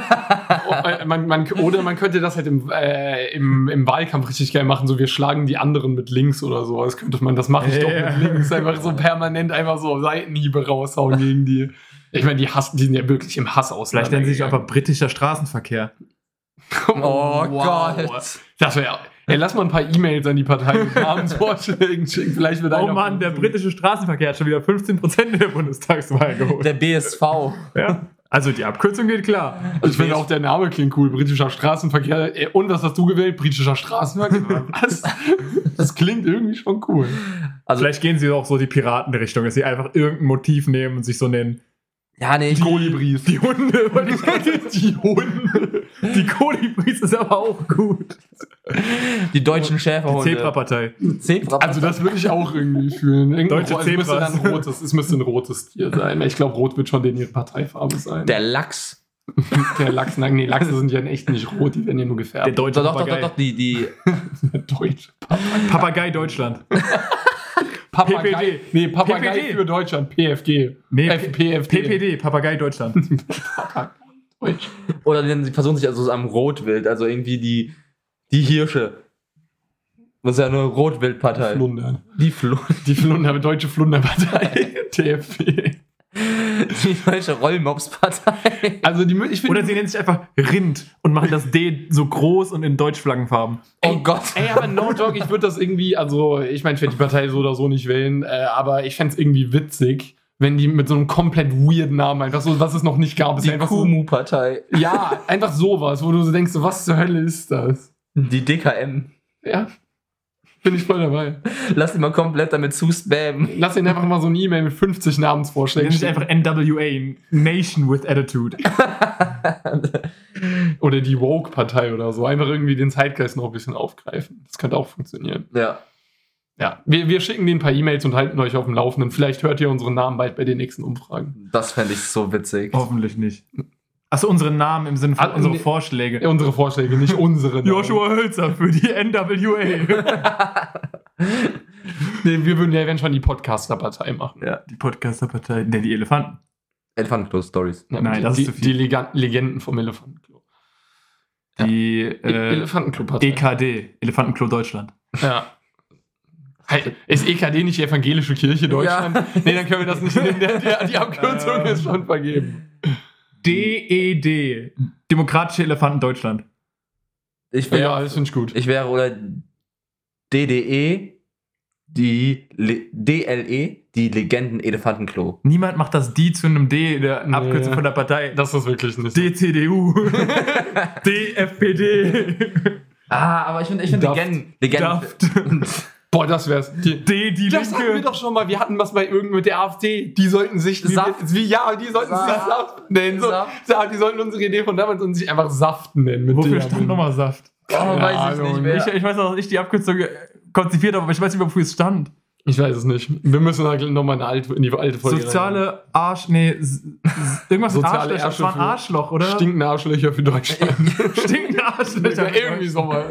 Oh, äh, man, man, oder man könnte das halt im, äh, im, im Wahlkampf richtig geil machen, so wir schlagen die anderen mit links oder sowas. Könnte man, das mache ich doch Ja. mit links. Einfach so permanent einfach so Seitenhiebe raushauen gegen die. Ich meine, die hassen, die sind ja wirklich im Hass aus. Vielleicht nennen sie sich einfach britischer Straßenverkehr. Oh Gott. Das wäre. Ey, lass mal ein paar E-Mails an die Partei mit Namensvorschlägen schicken. Vielleicht wird Oh Mann, der britische Straßenverkehr hat schon wieder 15% in der Bundestagswahl geholt. Der BSV. Ja. Also die Abkürzung geht klar. Also ich finde auch der Name klingt cool. Britischer Straßenverkehr. Äh, Und was hast du gewählt? Britischer Straßenverkehr? Was? Das klingt irgendwie schon cool. Also, Vielleicht gehen sie auch so die Piratenrichtung, dass sie einfach irgendein Motiv nehmen und sich so nennen. ja, nee, Die Kolibris. Die Hunde. sagen. Die Hunde. Die Kolibris ist aber auch gut. Die deutschen Die Schäferhunde. Zebrapartei. Zebra. Also das würde ich auch irgendwie fühlen. Irgendein Deutsche Ro- es müsste Zebras. dann ein rotes, es müsste ein rotes Tier sein. Ich glaube, rot wird schon denen ihre Parteifarbe sein. der Lachs. der Lachs, nein, nee, Lachse sind ja in echt nicht rot, die werden ja nur Der gefärbt. deutsche Doch, doch, doch, Papagei. doch, die, die. Der deutsche Papagei Deutschland. Papagei. PPD. Nee, Papagei PPD. für Deutschland, PFG. Nee, F- PFD. PPD, Papagei Deutschland. Deutsch. Oder die, sie versuchen sich also so am Rotwild, also irgendwie die, die Hirsche. Das ist ja eine Rotwildpartei. Flunder. Die Flo Die Flunder, deutsche Flunderpartei. TFP. Die deutsche Rollmops-Partei. Also die, ich finde, Oder sie nennen sich einfach Rind und machen das D so groß und in Deutschflaggenfarben. Oh Gott. Ey, aber no joke, ich würde das irgendwie, also ich meine, ich werde die Partei so oder so nicht wählen, äh, aber ich fände es irgendwie witzig, wenn die mit so einem komplett weirden Namen einfach so, was es noch nicht gab, ist Die einfach so, Kumu-Partei. ja, einfach sowas, wo du so denkst, was zur Hölle ist das? Die DKM. Ja, bin ich voll dabei. Lass die mal komplett damit zu spammen. Lass ihn einfach mal so eine E-Mail mit 50 Sie Namensvorschlägen sich einfach NWA, Nation with Attitude. Oder die Woke-Partei oder so. Einfach irgendwie den Zeitgeist noch ein bisschen aufgreifen. Das könnte auch funktionieren. Ja. Ja, wir, wir schicken denen ein paar E-Mails und halten euch auf dem Laufenden. Vielleicht hört ihr unseren Namen bald bei den nächsten Umfragen. Das fände ich so witzig. Hoffentlich nicht. Achso, unsere Namen im Sinne von Ah, unsere nee. Vorschläge. Ja, unsere Vorschläge, nicht unsere. Namen. Joshua Hölzer für die NWA. Nee, wir würden ja wenn schon die Podcaster-Partei machen. ja, die Podcaster-Partei. Ne, die Elefanten. Elefantenklo-Stories. Ja, Nein, die, das ist die, zu viel. Die Lega- Legenden vom Elefantenklo. Die E- äh, Elefantenklo-Partei. EKD, Elefantenklo Deutschland. Ja. Hey, Ist EKD nicht die evangelische Kirche Deutschland? Nee, dann können wir das nicht nehmen. Die Abkürzung ist schon vergeben. DED, E Demokratische Elefanten Deutschland. Ich Ja, wäre, das finde ich gut. ich wäre oder DDE, die Le DLE, die Legenden Elefantenklo. Niemand macht das D zu einem D, der Nee. Abkürzung von der Partei. Das ist wirklich nicht. DCDU. DFPD. Ah, aber ich finde ich find. Legenden. Legenden. Boah, das wär's. Die, D, die das hatten wir Linke. doch schon mal. Wir hatten was bei irgend mit der AfD. Die sollten sich wie, Saft. wie ja, die sollten sich Saft. Saft nennen. So, Saft. die sollten unsere Idee von damals und sich einfach Saft nennen. Mit Wofür stand nochmal Saft? Oh, weiß ich nicht mehr. Ich, ich weiß noch, dass ich die Abkürzung äh, konzipiert habe, aber ich weiß nicht, wofür es stand. Ich weiß es nicht. Wir müssen da nochmal eine alte, in die alte Folge rein. Soziale Arsch, nee, irgendwas mit Soziale Arschlöcher. Das war ein Arschloch, oder? Stinkende Arschlöcher für Deutschland. Stinkende Arschlöcher. ja, irgendwie sowas.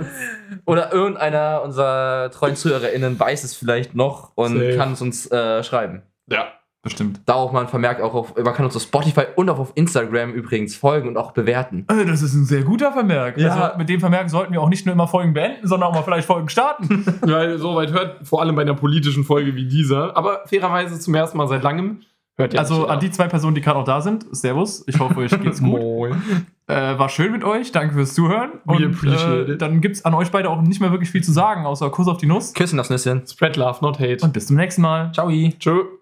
Oder irgendeiner unserer treuen ZuhörerInnen weiß es vielleicht noch und Safe. kann es uns äh, schreiben. Ja. Bestimmt. Da auch mal ein Vermerk auch auf, man kann uns auf Spotify und auch auf Instagram übrigens folgen und auch bewerten. Äh, Das ist ein sehr guter Vermerk. Ja. Also mit dem Vermerk sollten wir auch nicht nur immer Folgen beenden, sondern auch mal vielleicht Folgen starten. Weil so weit hört, vor allem bei einer politischen Folge wie dieser, aber fairerweise zum ersten Mal seit langem, Hört ihr Also an die zwei Personen, die gerade auch da sind, Servus. Ich hoffe, euch geht's gut. Moin. Äh, war schön mit euch. Danke fürs Zuhören. We Und appreciate äh, it. dann gibt's an euch beide auch nicht mehr wirklich viel zu sagen, außer Kuss auf die Nuss. Küssen das Nüsschen. Spread love, not hate. Und bis zum nächsten Mal. Ciao. Tschö.